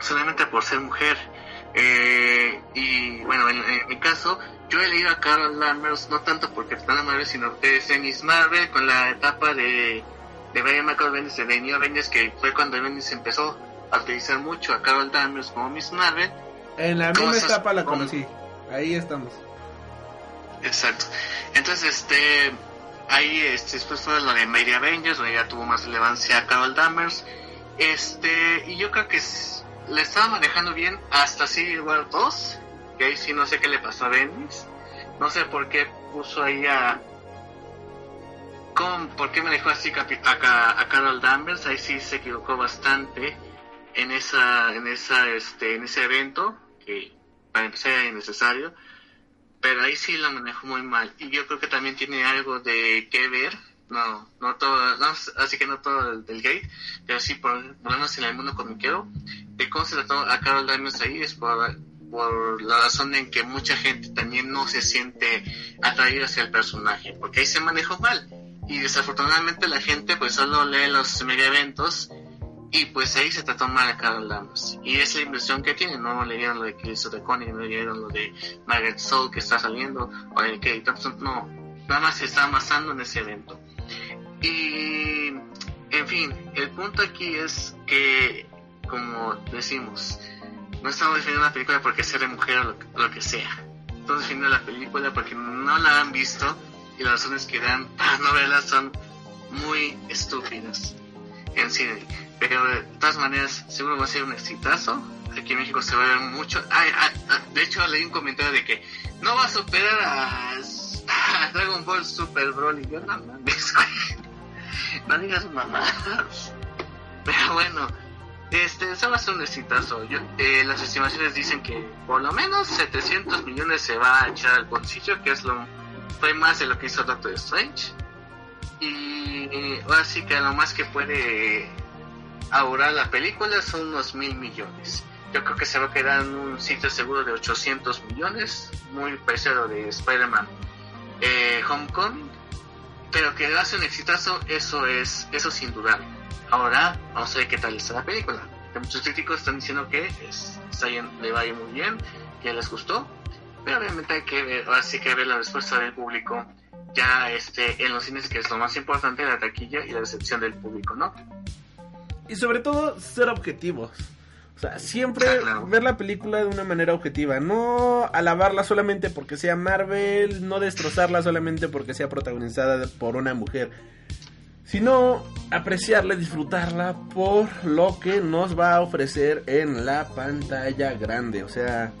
Solamente por ser mujer. Eh, y bueno, en, mi caso, yo he leído a Carol Danvers, no tanto porque está en Marvel, sino desde Miss Marvel con la etapa de, de Brian Michael Bendis de New Avengers, que fue cuando Bendis empezó a utilizar mucho a Carol Danvers como Miss Marvel. En la ¿Cómo misma etapa la conocí. Ahí estamos. Exacto. Entonces, este, ahí, este, después fue lo de Mary Avengers, donde ya tuvo más relevancia Carol Danvers. Este, y yo creo que le estaba manejando bien hasta Civil War 2, que ahí sí no sé qué le pasó a Bendis. No sé por qué puso ahí a... ¿Cómo, ¿Por qué manejó así a, Ca- a Carol Danvers? Ahí sí se equivocó bastante en esa, en esa, este, en ese evento, que para empezar era innecesario pero ahí sí la manejó muy mal. Y yo creo que también tiene algo de que ver. No no todo no, así que no todo del, del gay pero sí por, por lo menos en el mundo comiquero de cómo se trató a Carol Danvers ahí es por por la razón en que mucha gente también no se siente atraída hacia el personaje porque ahí se manejó mal. Y desafortunadamente la gente pues solo lee los mega eventos y pues ahí se trató mal a Carol Danvers. Y es la impresión que tiene, no leyeron lo de de Connie, no leyeron lo de Margaret Soul que está saliendo, o de Kate Thompson, no. Nada más se está amasando en ese evento. Y, en fin, el punto aquí es que, como decimos, no estamos definiendo la película porque sea de mujer o lo, que- sea. Estamos definiendo la película porque no la han visto y las razones que dan para no verla son muy estúpidas en cine. Pero de todas maneras, seguro va a ser un exitazo. Aquí en México se va a ver mucho. Ay, ay, ay, de hecho, leí un comentario de que no va a superar a, a Dragon Ball Super Broly. Yo no mames. No digas mamadas. Pero bueno, este, eso va a ser un exitazo. Yo, eh, las estimaciones dicen que por lo menos 700 millones se va a echar al bolsillo, que es lo fue más de lo que hizo Doctor Strange. Y eh, ahora sí que lo más que puede ahorrar la película son unos mil millones. Yo creo que se va a quedar en un sitio seguro de 800 millones, muy parecido de Spider-Man eh, Homecoming. Pero que hace un exitazo, eso es, eso sin dudar. Ahora, vamos a ver qué tal está la película. Que muchos críticos están diciendo que es, está bien, le va a ir muy bien, que les gustó. Pero obviamente hay que ver, ahora sí que ver la respuesta del público ya este, en los cines, que es lo más importante, la taquilla y la recepción del público, ¿no? Y sobre todo, ser objetivos. O sea, siempre Ah, claro. ver la película de una manera objetiva. No alabarla solamente porque sea Marvel, no destrozarla solamente porque sea protagonizada por una mujer. Sino apreciarla, disfrutarla por lo que nos va a ofrecer en la pantalla grande. O sea,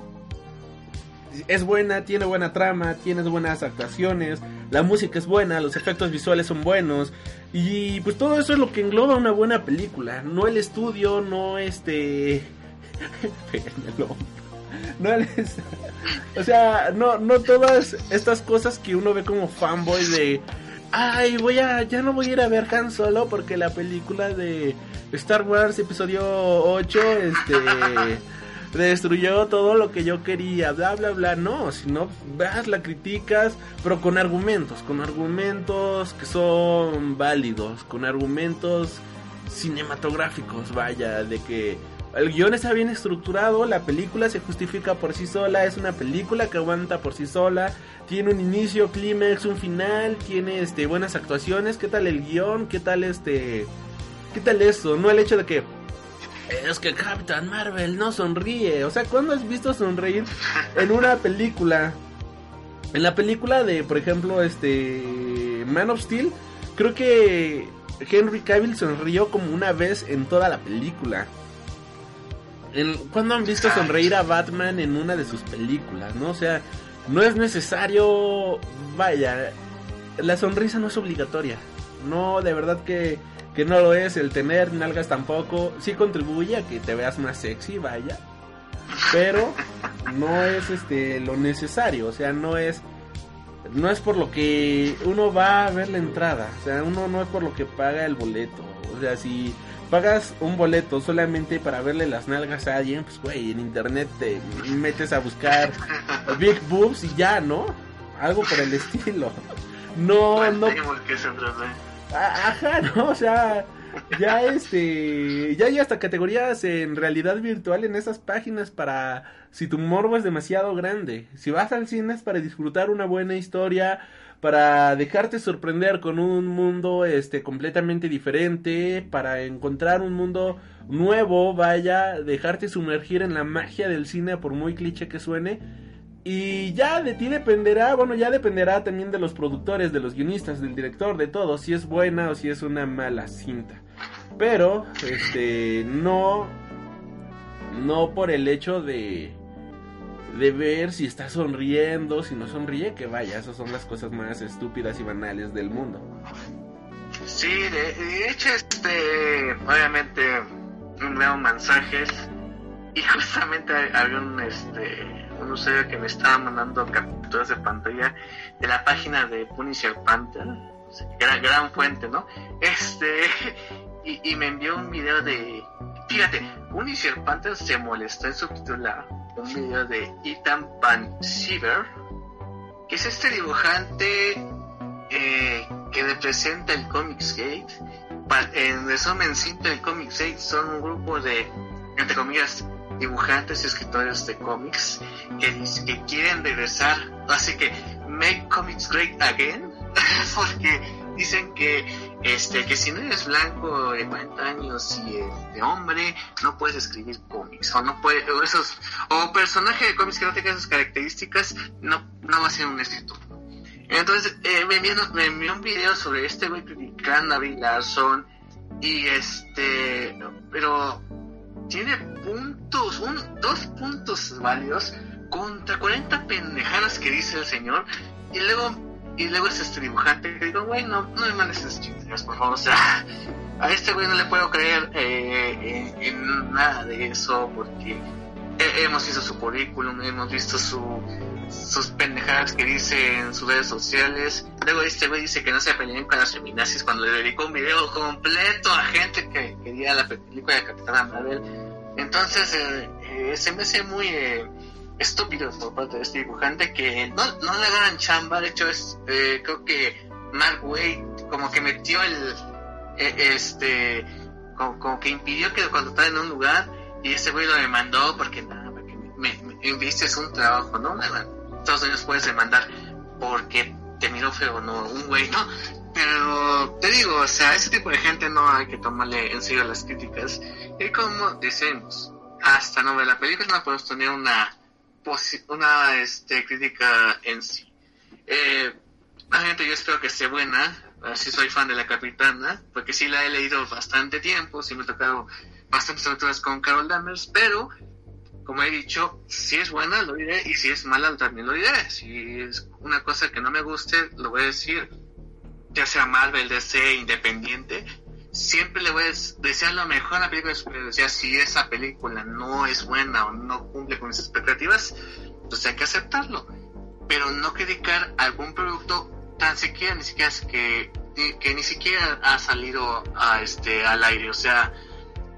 es buena, tiene buena trama, tiene buenas actuaciones, la música es buena, los efectos visuales son buenos y pues todo eso es lo que engloba una buena película, no el estudio, no este no el es- o sea, no no todas estas cosas que uno ve como fanboy de ay, voy a ya no voy a ir a ver Han Solo porque la película de Star Wars episodio 8 este destruyó todo lo que yo quería, bla, bla, bla. No, si no vas, la criticas, pero con argumentos, con argumentos que son válidos, con argumentos cinematográficos, vaya, de que el guion está bien estructurado, la película se justifica por sí sola, es una película que aguanta por sí sola, tiene un inicio, clímax, un final, tiene este buenas actuaciones, ¿qué tal el guion? ¿Qué tal este qué tal eso? No el hecho de que es que Captain Marvel no sonríe. O sea, ¿cuándo has visto sonreír en una película? En la película de, por ejemplo, este Man of Steel, creo que Henry Cavill sonrió como una vez en toda la película. ¿Cuándo han visto sonreír a Batman en una de sus películas? ¿No? O sea, no es necesario. Vaya, la sonrisa no es obligatoria. No, de verdad que que no lo es el tener nalgas tampoco. Sí contribuye a que te veas más sexy, vaya. Pero no es este lo necesario, o sea, no es no es por lo que uno va a ver la entrada, o sea, uno no es por lo que paga el boleto. O sea, si pagas un boleto solamente para verle las nalgas a alguien, pues güey, en internet te metes a buscar Big Boobs y ya, ¿no? Algo por el estilo. No, no. Ajá, no, o sea, ya este, ya hay hasta categorías en realidad virtual en esas páginas para si tu morbo es demasiado grande. Si vas al cine es para disfrutar una buena historia, para dejarte sorprender con un mundo este completamente diferente, para encontrar un mundo nuevo, vaya, dejarte sumergir en la magia del cine por muy cliché que suene. Y ya de ti dependerá, bueno, ya dependerá también de los productores, de los guionistas, del director, de todo, si es buena o si es una mala cinta. Pero, este, no, no por el hecho de, de ver si está sonriendo, si no sonríe, que vaya, esas son las cosas más estúpidas y banales del mundo. Sí, de, hecho, este, obviamente, veo mensajes y justamente había un, este, un usuario que me estaba mandando capturas de pantalla de la página de Punisher Panther, gran, gran fuente, ¿no? Este, y, me envió un video de, fíjate, Punisher Panther se molestó en subtitular un video de Ethan Van Siever, que es este dibujante eh, que representa el Comics Gate. En resumen simple, el Comics Gate son un grupo de, entre comillas, dibujantes y escritores de cómics que, quieren regresar, así que make comics great again, porque dicen que este que si no eres blanco de 40 años y de hombre no puedes escribir cómics o no puede o esos o personaje de cómics que no tenga esas características no no va a ser un escritor. Entonces eh, me, envió, me envió un video sobre este güey criticando a Bill Larson y este pero tiene puntos un dos puntos válidos contra 40 pendejadas que dice el señor y luego y luego es este dibujante que digo, güey, no, no me mandes esas chingaderas, por favor. O sea, a este güey no le puedo creer eh, en, nada de eso porque hemos visto su currículum, hemos visto su, sus pendejadas que dice en sus redes sociales. Luego este güey dice que no se peleen con las feminazis cuando le dedicó un video completo a gente que quería la película de Capitana Marvel. Entonces, eh, eh, se me hace muy... Eh, estúpidos por parte de este dibujante que no, no le dan chamba. De hecho, es eh, creo que Mark Wade como que metió el. Este. Como, que impidió que cuando estaba en un lugar y ese güey lo demandó porque nada, porque me, me, un trabajo, ¿no? Estados Unidos puedes demandar porque te miró feo, ¿no? Un güey, ¿no? Pero te digo, o sea, ese tipo de gente no hay que tomarle en serio las críticas. Y como decimos, hasta no ver la película no podemos tener una una este, crítica en sí. Eh, gente, yo espero que esté buena. Si soy fan de la Capitana, porque sí la he leído bastante tiempo, sí me he tocado bastantes aventuras con Carol Danvers, pero como he dicho, si es buena lo diré y si es mala también lo diré. Si es una cosa que no me guste, lo voy a decir, ya sea Marvel, DC, Independiente, siempre le voy a desear lo mejor a la película de superhéroes. Ya si esa película no es buena o no cumple con mis expectativas, pues hay que aceptarlo. Pero no criticar algún producto tan siquiera, ni siquiera que, que ni siquiera ha salido a este al aire. O sea,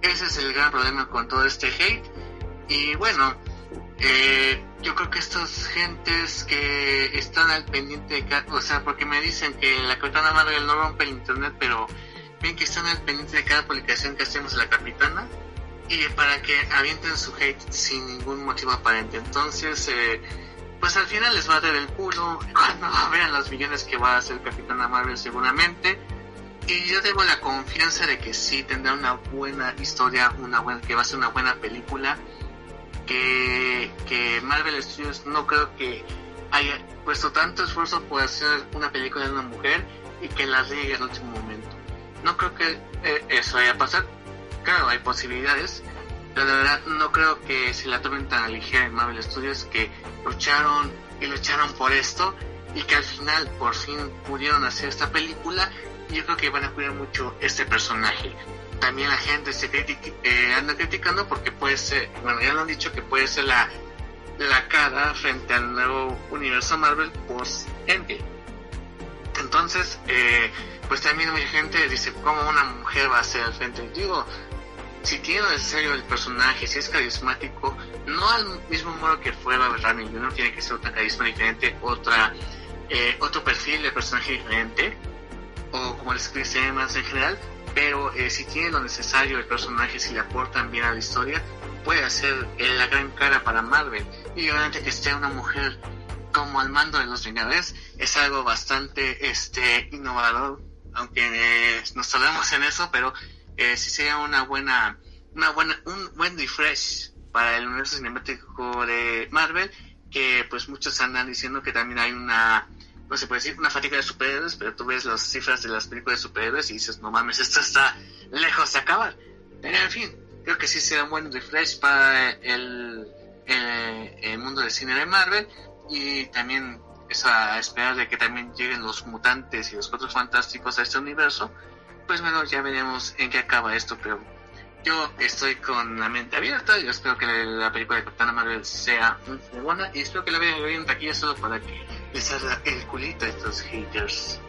ese es el gran problema con todo este hate. Y bueno, eh, yo creo que estas gentes que están al pendiente de o sea, porque me dicen que la Capitana Marvel no rompe el internet, pero ven que están al pendiente de cada publicación que hacemos la capitana y para que avienten su hate sin ningún motivo aparente. Entonces, eh, pues al final les va a dar el culo cuando vean los millones que va a hacer Capitana Marvel seguramente. Y yo tengo la confianza de que sí tendrá una buena historia, una buena, que va a ser una buena película. Que, que Marvel Studios no creo que haya puesto tanto esfuerzo por hacer una película de una mujer y que la riegue en el último momento. No creo que eh, eso vaya a pasar. Claro, hay posibilidades, pero la verdad no creo que se la tomen tan ligera en Marvel Studios que lucharon y lucharon por esto y que al final por fin pudieron hacer esta película yo creo que van a cuidar mucho este personaje. También la gente se eh, anda criticando porque puede ser, bueno, ya lo han dicho que puede ser la, la cara frente al nuevo universo Marvel post Endgame. Entonces, eh, pues también mucha gente dice, ¿cómo una mujer va a ser frente? Digo, si tiene lo necesario el personaje, si es carismático, no al mismo modo que fue Robert Downey no tiene que ser otra carisma diferente, otra, eh, otro perfil de personaje diferente, o como les Chris más en general, pero eh, si tiene lo necesario el personaje, si le aportan bien a la historia, puede hacer la gran cara para Marvel. Y obviamente que esté una mujer como al mando de los Vengadores es algo bastante este innovador aunque eh, nos tardamos en eso pero eh, sí sería una buena una buena un buen refresh para el universo cinemático de Marvel que pues muchos andan diciendo que también hay una no se puede decir una fatiga de superhéroes pero tú ves las cifras de las películas de superhéroes y dices no mames esto está lejos de acabar pero en fin creo que sí será un buen refresh para el, el, el mundo del cine de Marvel y también es a esperar de que también lleguen los mutantes y los cuatro fantásticos a este universo, pues bueno, ya veremos en qué acaba esto, pero yo estoy con la mente abierta, yo espero que la película de Capitana Marvel sea muy buena y espero que la vean en taquilla solo para que el culito a estos haters.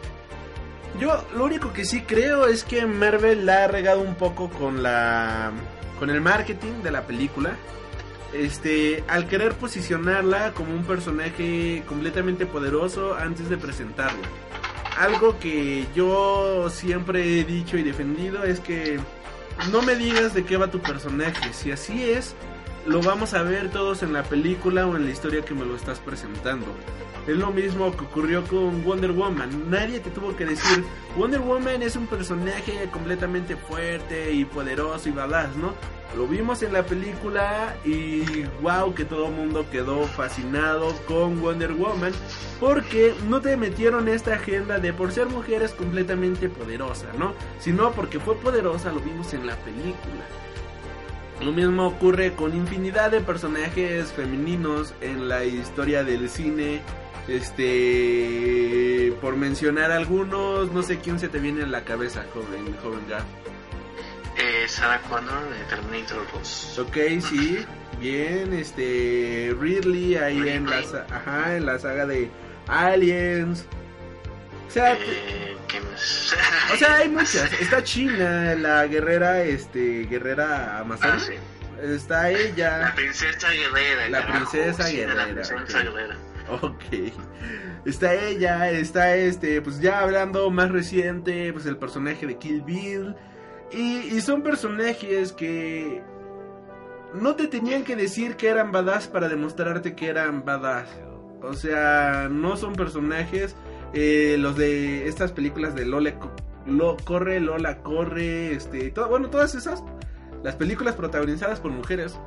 Yo lo único que sí creo es que Marvel la ha regado un poco con la con el marketing de la película este, al querer posicionarla como un personaje completamente poderoso antes de presentarla. Algo que yo siempre he dicho y defendido es que no me digas de qué va tu personaje. Si así es, lo vamos a ver todos en la película o en la historia que me lo estás presentando. Es lo mismo que ocurrió con Wonder Woman. Nadie te tuvo que decir, Wonder Woman es un personaje completamente fuerte y poderoso y badass, ¿no? Lo vimos en la película y wow que todo el mundo quedó fascinado con Wonder Woman porque no te metieron esta agenda de por ser mujeres completamente poderosa, ¿no? Sino porque fue poderosa, lo vimos en la película. Lo mismo ocurre con infinidad de personajes femeninos en la historia del cine. Este, por mencionar algunos, no sé quién se te viene en la cabeza, joven, joven Gaff. Eh, Sarah Connor de Terminator 2. Ok, sí, bien, este, Ridley ahí en la, ajá, en la saga de Aliens. O sea, eh, ¿qué más? o sea, hay muchas. Está China, la guerrera, este, guerrera amazona. Ah, sí. Está ella. La princesa guerrera. La carajo, princesa guerrera, La princesa guerrera. Ok. Está ella, está este, pues ya hablando más reciente, pues el personaje de Kill Bill. Y, son personajes que no te tenían que decir que eran badass para demostrarte que eran badass. O sea, no son personajes, eh, los de estas películas de Lola co- Lo, Corre, Lola Corre, este, bueno, todas esas, las películas protagonizadas por mujeres.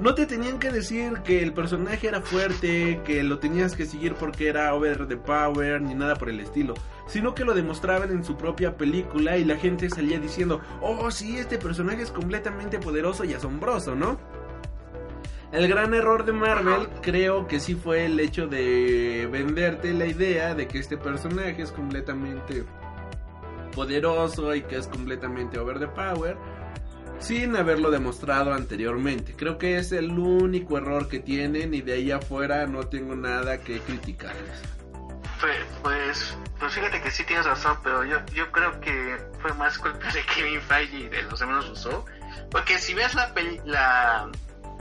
No te tenían que decir que el personaje era fuerte, que lo tenías que seguir porque era over the power, ni nada por el estilo. Sino que lo demostraban en su propia película y la gente salía diciendo, oh sí, este personaje es completamente poderoso y asombroso, ¿no? El gran error de Marvel creo que sí fue el hecho de venderte la idea de que este personaje es completamente poderoso y que es completamente over the power sin haberlo demostrado anteriormente. Creo que es el único error que tienen y de ahí afuera no tengo nada que criticarles. Pues, pues, fíjate que sí tienes razón, pero yo, yo creo que fue más culpa de Kevin Feige y de los hermanos Russo. Porque si ves la peli, la,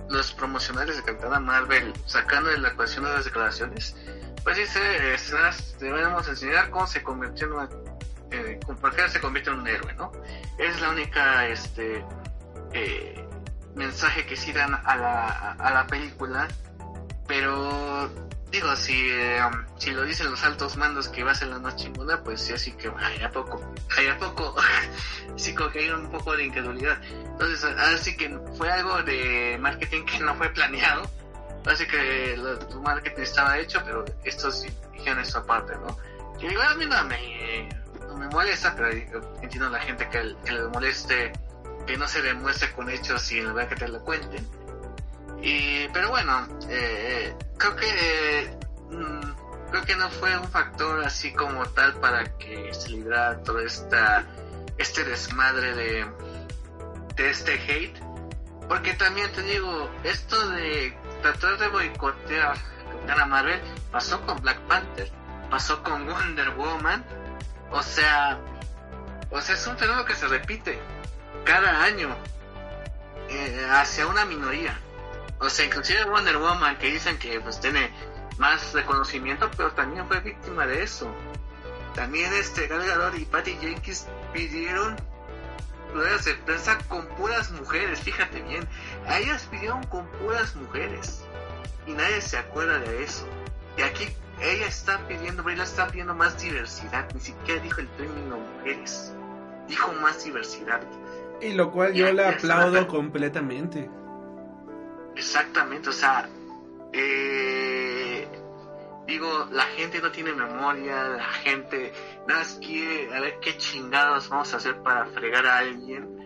los promocionales de Capitana Marvel sacando de la ecuación de las declaraciones, pues dice, escenas- debemos enseñar cómo se convirtió en una, eh, por qué se convierte en un héroe, ¿no? Es la única, este, eh, mensaje que sí dan a la, a la película, pero digo, si, eh, si lo dicen los altos mandos que va a ser la más chingona, pues sí, así que, ay, ¿a poco? Ay, ¿a poco? sí, como que hay un poco de incredulidad. Entonces, así que fue algo de marketing que no fue planeado. Así que el marketing estaba hecho, pero estos dijeron esto aparte, ¿no? Que igual a mí no me, no me molesta, pero entiendo la gente que, que le moleste que no se demuestre con hechos y en lugar que te lo cuenten. Y, pero bueno, eh, creo que eh, mm, creo que no fue un factor así como tal para que se librara todo esta, este desmadre de, de este hate. Porque también te digo, esto de tratar de boicotear a Marvel pasó con Black Panther, pasó con Wonder Woman, o sea, o sea, es un fenómeno que se repite cada año eh, hacia una minoría. O sea, inclusive Wonder Woman, que dicen que pues tiene más reconocimiento, pero también fue víctima de eso. También este Gal Gadot y Patty Jenkins pidieron ruedas de prensa con puras mujeres, fíjate bien. A ellas pidieron con puras mujeres. Y nadie se acuerda de eso. Y aquí ella está pidiendo, Bella está pidiendo más diversidad. Ni siquiera dijo el término mujeres. Dijo más diversidad. Y lo cual yo le aplaudo completamente. Exactamente, o sea, eh, digo, la gente no tiene memoria, la gente nada más quiere a ver qué chingados vamos a hacer para fregar a alguien.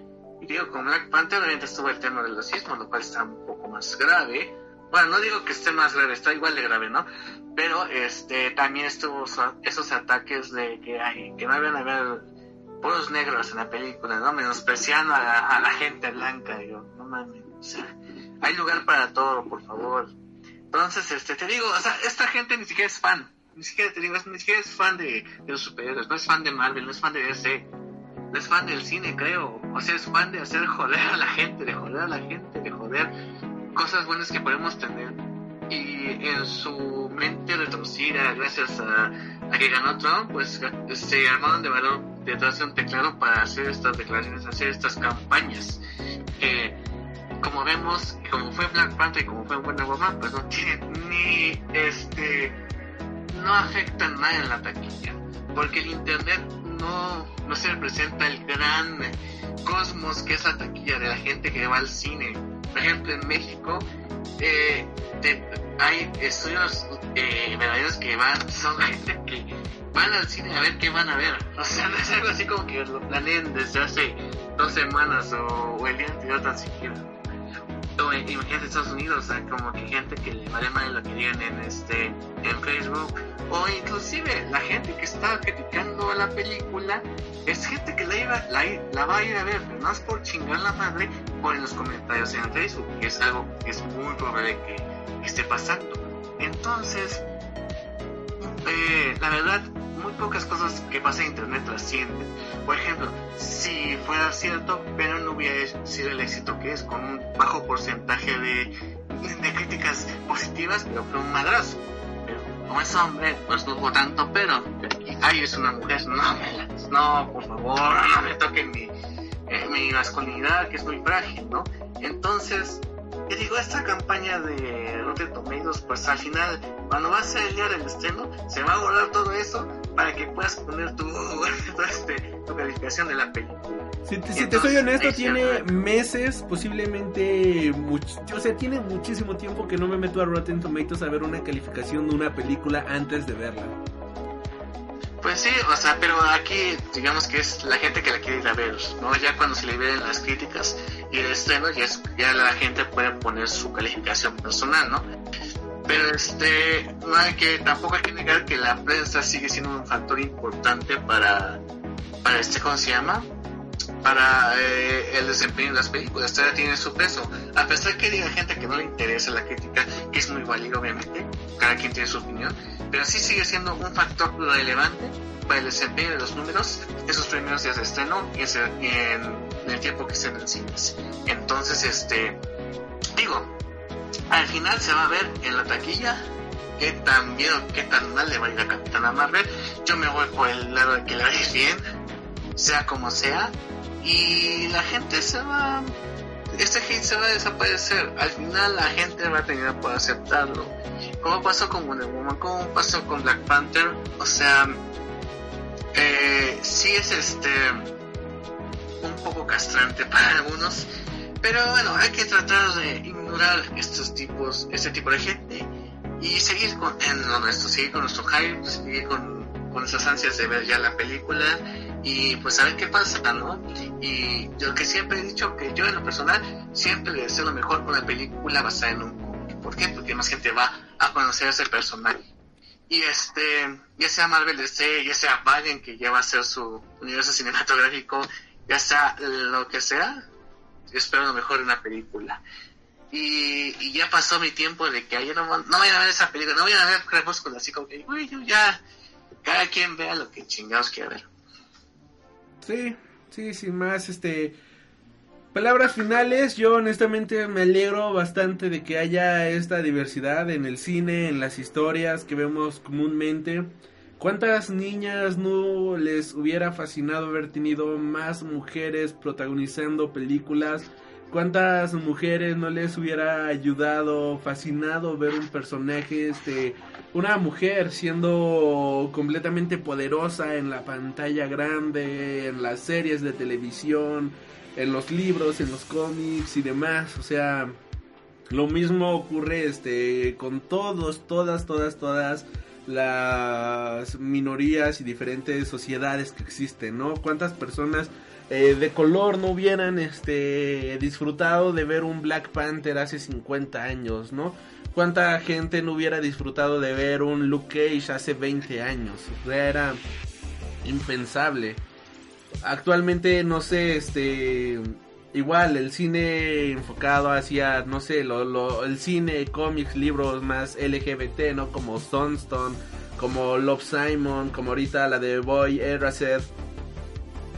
Y digo, con Black Panther obviamente estuvo el tema del racismo, lo cual está un poco más grave. Bueno, no digo que esté más grave, está igual de grave, ¿no? Pero este también estuvo esos ataques de que, hay, que no a haber puros negros en la película, ¿no? Menospreciando a, la gente blanca. Digo, no mames, o sea, hay lugar para todo, por favor. Entonces, este, te digo, o sea, esta gente ni siquiera es fan. Ni siquiera te digo, ni siquiera es fan de, los superhéroes, no es fan de Marvel, no es fan de DC, no es fan del cine, creo. O sea, es fan de hacer joder a la gente, de joder a la gente, de joder cosas buenas que podemos tener. Y en su mente retorcida, gracias a, que ganó Trump, pues se armaron de valor detrás de un teclado para hacer estas declaraciones, hacer estas campañas. Como vemos, como fue Black Panther y como fue Wonder Woman, pues no tiene ni este no afectan nada en la taquilla, porque el internet no, no se representa el gran cosmos que es la taquilla de la gente que va al cine. Por ejemplo, en México eh, hay estudios eh, verdaderos que van, son gente que van al cine a ver qué van a ver. O sea, no es algo así como que lo planeen desde hace dos semanas o, el día anterior tan siquiera o imagínate Estados Unidos, como que gente que le vale mal lo que digan en este en Facebook o inclusive la gente que está criticando a la película es gente que la iba la, va a ir a ver, pero no es por chingar la madre por los comentarios en Facebook, que es algo que es muy probable que, esté pasando. Entonces, eh, la verdad, muy pocas cosas que pasan en internet trascienden. Por ejemplo, si fuera cierto, pero no hubiera sido el éxito que es, con un bajo porcentaje de, de críticas positivas, pero fue un madrazo. Pero como es hombre, pues no hubo tanto, pero ay, es una mujer, no, no, por favor, no me toquen mi, eh, mi masculinidad, que es muy frágil, ¿no? Entonces, yo digo, esta campaña de Rotten Tomatoes, pues al final, cuando va a ser el día del estreno, se va a borrar todo eso para que puedas poner tu, este, tu calificación de la película. Si, te, soy honesto, tiene meses, posiblemente, mucho, o sea, tiene muchísimo tiempo que no me meto a Rotten Tomatoes a ver una calificación de una película antes de verla. Pues sí, o sea, pero aquí digamos que es la gente que la quiere ir a ver, ¿no? Ya cuando se le ven las críticas y el estreno, ya, es, ya la gente puede poner su calificación personal, ¿no? Pero este, no hay que, tampoco hay que negar que la prensa sigue siendo un factor importante para, para este, ¿cómo se llama? Para eh, el desempeño de las películas, todavía tiene su peso. A pesar que diga gente que no le interesa la crítica, que es muy válido obviamente, cada quien tiene su opinión, pero sí sigue siendo un factor relevante para el desempeño de los números de sus primeros días de estreno y en, el tiempo que estén en cines. Entonces, este, digo, al final se va a ver en la taquilla qué tan bien o qué tan mal le va a ir a Capitana Marvel. Yo me voy por el lado de que le va bien, sea como sea, y la gente se va este hit se va a desaparecer. Al final la gente va a tener que aceptarlo. Como pasó con Wonder Woman, como pasó con Black Panther. O sea, eh, sí es este un poco castrante para algunos. Pero bueno, hay que tratar de ignorar estos tipos, este tipo de gente y seguir con en nuestro, seguir con nuestro hype, seguir con, con esas ansias de ver ya la película y pues a ver qué pasa, ¿no? Y yo que siempre he dicho que yo en lo personal siempre le deseo lo mejor con una película basada en un cómic. Porque más gente va a conocer a ese personaje. y este, ya sea Marvel DC, ya sea Biden que ya va a ser su universo cinematográfico, ya sea lo que sea, espero lo mejor de una película. Y, ya pasó mi tiempo de que ayer no, no vayan a ver esa película, no vayan a ver Crepúsculo, así como que, uy, yo ya, cada quien vea lo que chingados quiera ver. Sí, sí, sin más, este... Palabras finales, yo honestamente me alegro bastante de que haya esta diversidad en el cine, en las historias que vemos comúnmente. ¿Cuántas niñas no les hubiera fascinado haber tenido más mujeres protagonizando películas? ¿Cuántas mujeres no les hubiera ayudado, fascinado ver un personaje, este, una mujer siendo completamente poderosa en la pantalla grande, en las series de televisión, en los libros, en los cómics y demás. O sea, lo mismo ocurre este con todos, todas, todas, todas las minorías y diferentes sociedades que existen, ¿no? ¿Cuántas personas eh, de color no hubieran este disfrutado de ver un Black Panther hace 50 años, ¿no? ¿Cuánta gente no hubiera disfrutado de ver un Luke Cage hace 20 años? O sea, era impensable actualmente no sé, este igual el cine enfocado hacia no sé, lo, lo, el cine, cómics, libros más LGBT, ¿no? Como Sunstone, como Love Simon, como ahorita la de Boy Erased.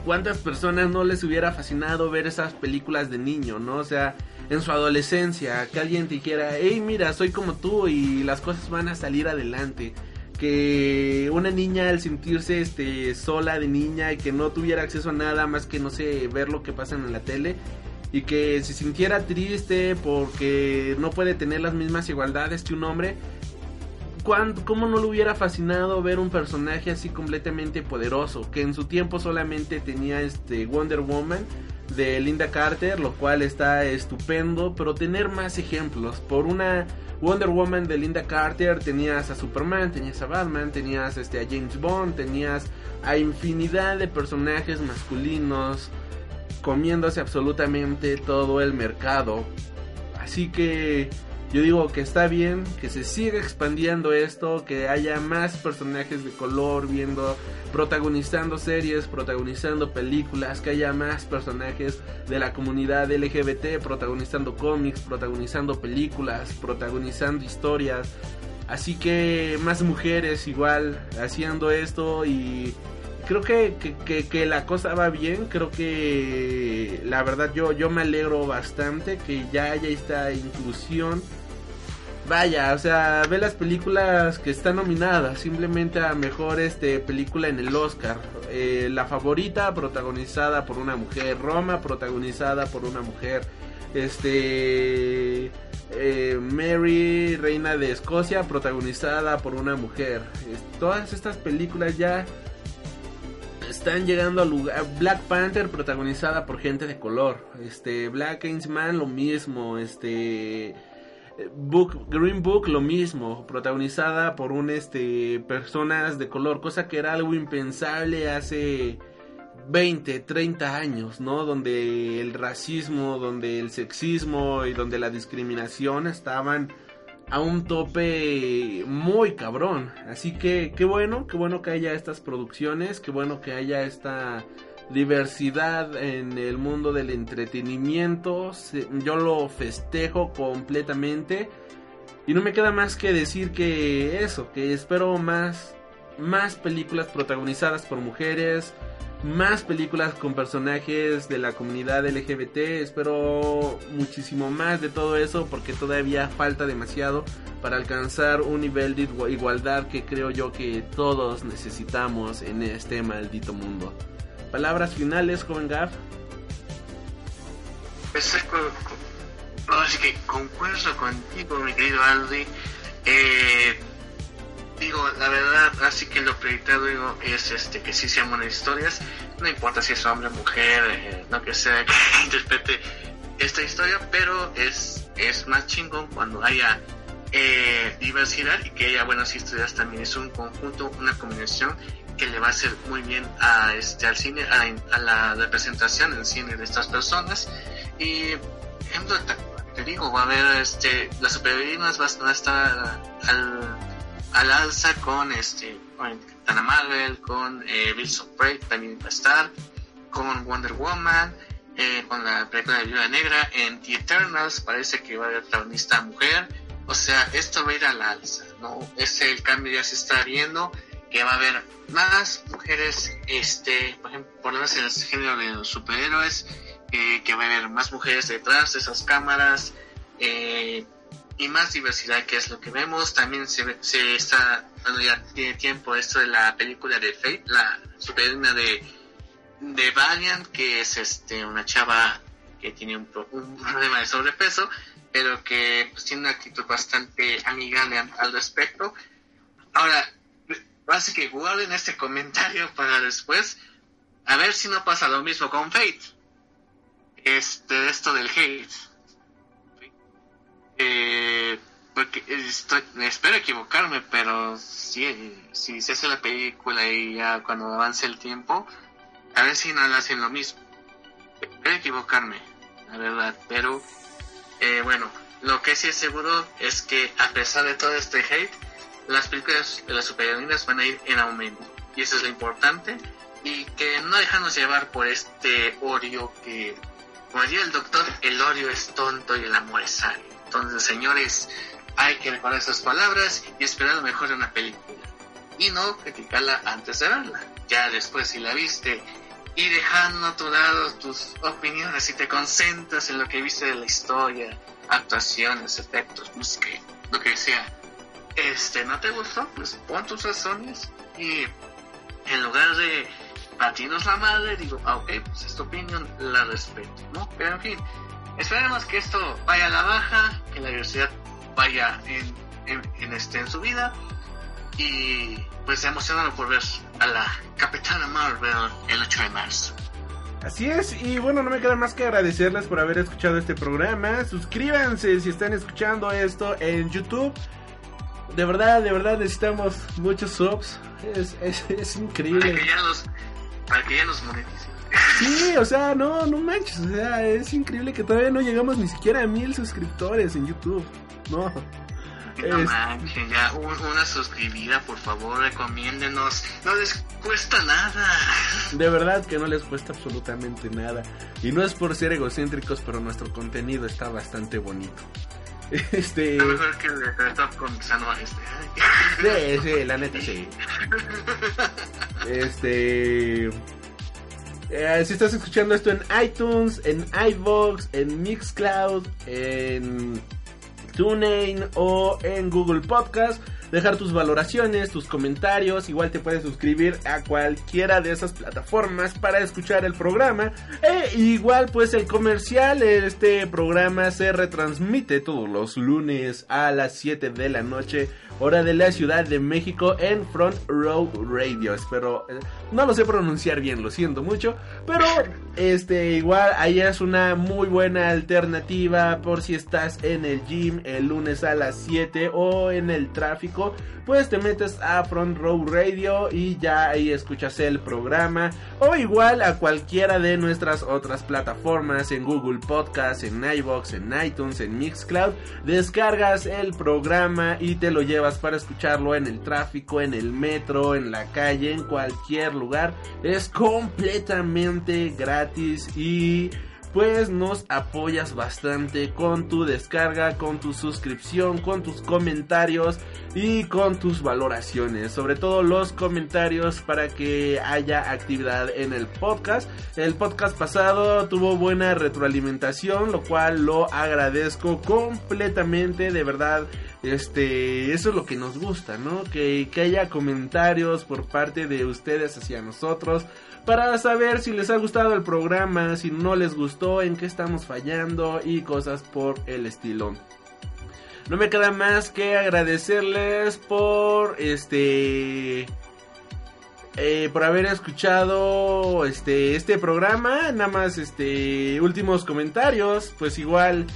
¿Cuántas personas no les hubiera fascinado ver esas películas de niño, no? O sea, en su adolescencia, que alguien te dijera, hey, mira, soy como tú y las cosas van a salir adelante que una niña al sentirse este sola de niña y que no tuviera acceso a nada más que no sé ver lo que pasa en la tele y que se sintiera triste porque no puede tener las mismas igualdades que un hombre ¿cómo no le hubiera fascinado ver un personaje así completamente poderoso que en su tiempo solamente tenía este Wonder Woman de Linda Carter lo cual está estupendo pero tener más ejemplos por una Wonder Woman de Linda Carter, tenías a Superman, tenías a Batman, tenías este, a James Bond, tenías a infinidad de personajes masculinos comiéndose absolutamente todo el mercado. Así que yo digo que está bien, que se siga expandiendo esto, que haya más personajes de color viendo, protagonizando series, protagonizando películas, que haya más personajes de la comunidad LGBT protagonizando cómics, protagonizando películas, protagonizando historias. Así que más mujeres igual haciendo esto y creo que, que, que, la cosa va bien, creo que la verdad yo, yo me alegro bastante que ya haya esta inclusión. Vaya, o sea, ve las películas que están nominadas, simplemente a mejor este película en el Oscar. Eh, la favorita protagonizada por una mujer, Roma protagonizada por una mujer, este eh, Mary, reina de Escocia, protagonizada por una mujer. todas estas películas ya están llegando al lugar. Black Panther protagonizada por gente de color. Este Black Man lo mismo. Este Book Green Book lo mismo, protagonizada por un este personas de color, cosa que era algo impensable hace 20, 30 años, ¿no? Donde el racismo, donde el sexismo y donde la discriminación estaban a un tope muy cabrón. Así que qué bueno, qué bueno que haya estas producciones, qué bueno que haya esta diversidad en el mundo del entretenimiento. Yo lo festejo completamente. Y no me queda más que decir que eso, que espero más, más películas protagonizadas por mujeres, más películas con personajes de la comunidad LGBT. Espero muchísimo más de todo eso porque todavía falta demasiado para alcanzar un nivel de igualdad que creo yo que todos necesitamos en este maldito mundo. Palabras finales, joven Gav. Pues, así que concuerdo contigo, mi querido Aldi. Eh, digo, la verdad, así que lo prioritario es este que sí sean buenas historias, no importa si es hombre mujer, eh, no que sea que interprete esta historia, pero es, es más chingón cuando haya eh, diversidad y que haya buenas historias también. Es un conjunto, una combinación que le va a hacer muy bien a este al cine, a, la representación en cine de estas personas. Y te digo, va a haber este, las superheroínas van a estar al al alza con este con Capitana Marvel, con eh, Bills of Prey también va a estar, con Wonder Woman, eh, con la película de Viuda Negra, en The Eternals parece que va a haber protagonista mujer, o sea, esto va a ir al alza, ¿no? Ese cambio ya se está viendo, que va a haber más mujeres, este, por ejemplo, por lo menos en el género de los superhéroes, eh, que va a haber más mujeres detrás de esas cámaras, eh, y más diversidad que es lo que vemos. También se, se está dando ya tiene tiempo esto de la película de Fate, la superheroína de, de Valiant, que es este una chava que tiene un, un problema de sobrepeso, pero que pues, tiene una actitud bastante amigable al respecto. Ahora, así que guarden este comentario para después, a ver si no pasa lo mismo con Fate. Este, esto del hate. Eh, porque estoy, espero equivocarme, pero si, si se hace la película y ya cuando avance el tiempo, a ver si no hacen lo mismo. Espero equivocarme, la verdad, pero eh, bueno, lo que sí es seguro es que a pesar de todo este hate, las películas de las superheroínas van a ir en aumento. Y eso es lo importante. Y que no dejarnos llevar por este odio que, como diría el doctor, el odio es tonto y el amor es sabio. Entonces, señores, hay que recordar esas palabras y esperar lo mejor de una película. Y no criticarla antes de verla. Ya después, si la viste y dejando a tu lado tus opiniones y te concentras en lo que viste de la historia, actuaciones, efectos, música, lo que sea, este no te gustó, pues pon tus razones y en lugar de batirnos la madre, digo, ah, ok, pues esta opinión la respeto, ¿no? Pero en fin, esperemos que esto vaya a la baja, que la diversidad vaya en, en, en este, en su vida y pues emocionado por ver a la Capitana Marvel el 8 de marzo. Así es, y bueno, no me queda más que agradecerles por haber escuchado este programa. Suscríbanse si están escuchando esto en YouTube. De verdad, de verdad necesitamos muchos subs. Es, es, es Para increíble. que ya los, para que ya los moneticen. Sí, o sea, no, no manches. O sea, es increíble que todavía no llegamos ni siquiera a mil suscriptores en YouTube. No. No Es- manchen, ya un- una suscribida, por favor, recomiéndenos. No les cuesta nada. De verdad que no les cuesta absolutamente nada. Y no es por ser egocéntricos, pero nuestro contenido está bastante bonito. Este. Mejor que el con este. Sí, sí, la neta sí. Este. Eh, si estás escuchando esto en iTunes, en iVoox, en Mixcloud, en TuneIn o en Google Podcast, dejar tus valoraciones, tus comentarios. Igual te puedes suscribir a cualquiera de esas plataformas para escuchar el programa. E igual, pues el comercial, este programa se retransmite todos los lunes a las 7 de la noche, hora de la Ciudad de México, en Front Row Radio. Espero, eh, no lo sé pronunciar bien, lo siento mucho, pero este igual ahí es una muy buena alternativa por si estás en el gym el lunes a las 7 o en el tráfico, pues te metes a Front Row Radio y ya ahí escuchas el programa o igual a cualquiera de nuestras otras plataformas en Google Podcast, en iBox, en iTunes, en Mixcloud, descargas el programa y te lo llevas para escucharlo en el tráfico, en el metro, en la calle, en cualquier lugar. Es completamente gratis y pues nos apoyas bastante con tu descarga, con tu suscripción, con tus comentarios y con tus valoraciones. Sobre todo los comentarios para que haya actividad en el podcast. El podcast pasado tuvo buena retroalimentación, lo cual lo agradezco completamente, de verdad. Este, eso es lo que nos gusta, ¿no? Que, que haya comentarios por parte de ustedes hacia nosotros para saber si les ha gustado el programa, si no les gustó, en qué estamos fallando y cosas por el estilo. No me queda más que agradecerles por este eh, por haber escuchado este este programa, nada más este últimos comentarios, pues igual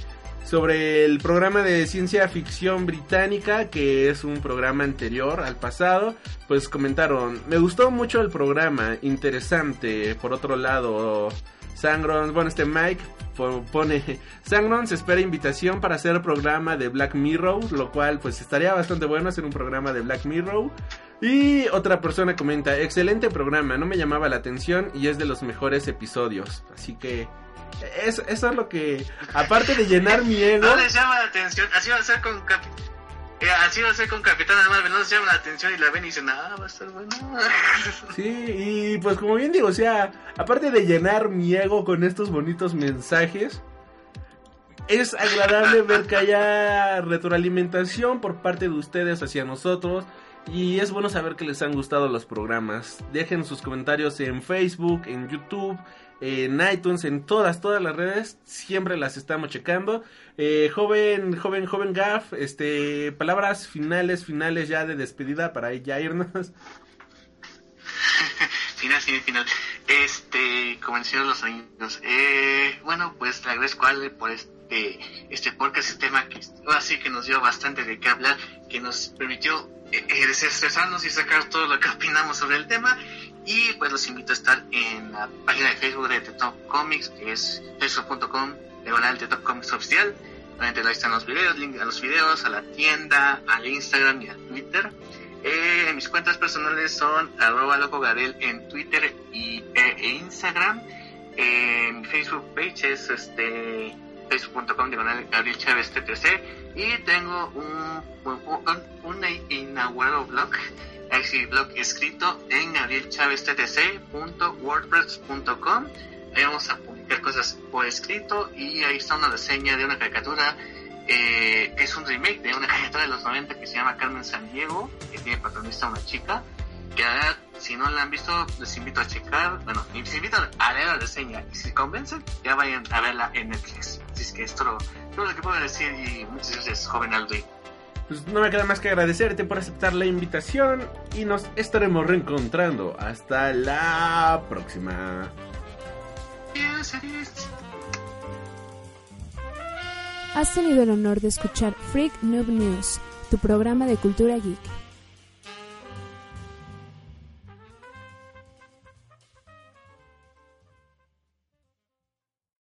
sobre el programa de ciencia ficción británica, que es un programa anterior al pasado, pues comentaron, me gustó mucho el programa, interesante, por otro lado, Sangron, bueno, este Mike po- pone, Sangron se espera invitación para hacer programa de Black Mirror, lo cual pues estaría bastante bueno hacer un programa de Black Mirror. Y otra persona comenta, excelente programa, no me llamaba la atención y es de los mejores episodios. Así que eso, eso es lo que, aparte de llenar mi ego, No les llama la atención. Así va a ser con Cap- eh, así va a ser con Capitana Marvel. No les llama la atención y la ven y dicen, ah, va a estar bueno. Sí, y pues como bien digo, o sea, aparte de llenar mi ego con estos bonitos mensajes, es agradable ver que haya retroalimentación por parte de ustedes hacia nosotros. Y es bueno saber que les han gustado los programas. Dejen sus comentarios en Facebook, en YouTube, en iTunes, en todas, todas las redes. Siempre las estamos checando. Eh, joven, joven, joven Gaff, este, palabras finales, finales ya de despedida para ya irnos. final, final, final. Este, como los amigos, eh, bueno, pues le agradezco a Ale por este, este podcast, este tema que así que nos dio bastante de qué hablar, que nos permitió eh, desestresarnos y sacar todo lo que opinamos sobre el tema. Y pues los invito a estar en la página de Facebook de The Top Comics, que es facebook.com, diagonal The Top Comics Oficial. Obviamente ahí están los videos, link a los videos, a la tienda, al Instagram y al Twitter. Eh, mis cuentas personales son arroba loco Gabriel en Twitter y, eh, e Instagram. Eh, mi Facebook page es este facebook.com diagonal Gabriel Chávez TTC y tengo un, un, un, un inaugurado blog, así blog escrito en gabrielchavezttc.wordpress.com. Ahí vamos a publicar cosas por escrito y ahí está una reseña de una caricatura eh, que es un remake de una caricatura de los 90 que se llama Carmen San Diego, que tiene protagonista una chica, que la verdad, si no la han visto, les invito a checar, bueno, les invito a leer la reseña, y si convencen, ya vayan a verla en Netflix. Así es que esto lo, todo lo que puedo decir y muchas gracias, joven Alduin. Pues no me queda más que agradecerte por aceptar la invitación y nos estaremos reencontrando. Hasta la próxima. Has tenido el honor de escuchar Freak Noob News, tu programa de cultura geek.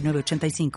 906985.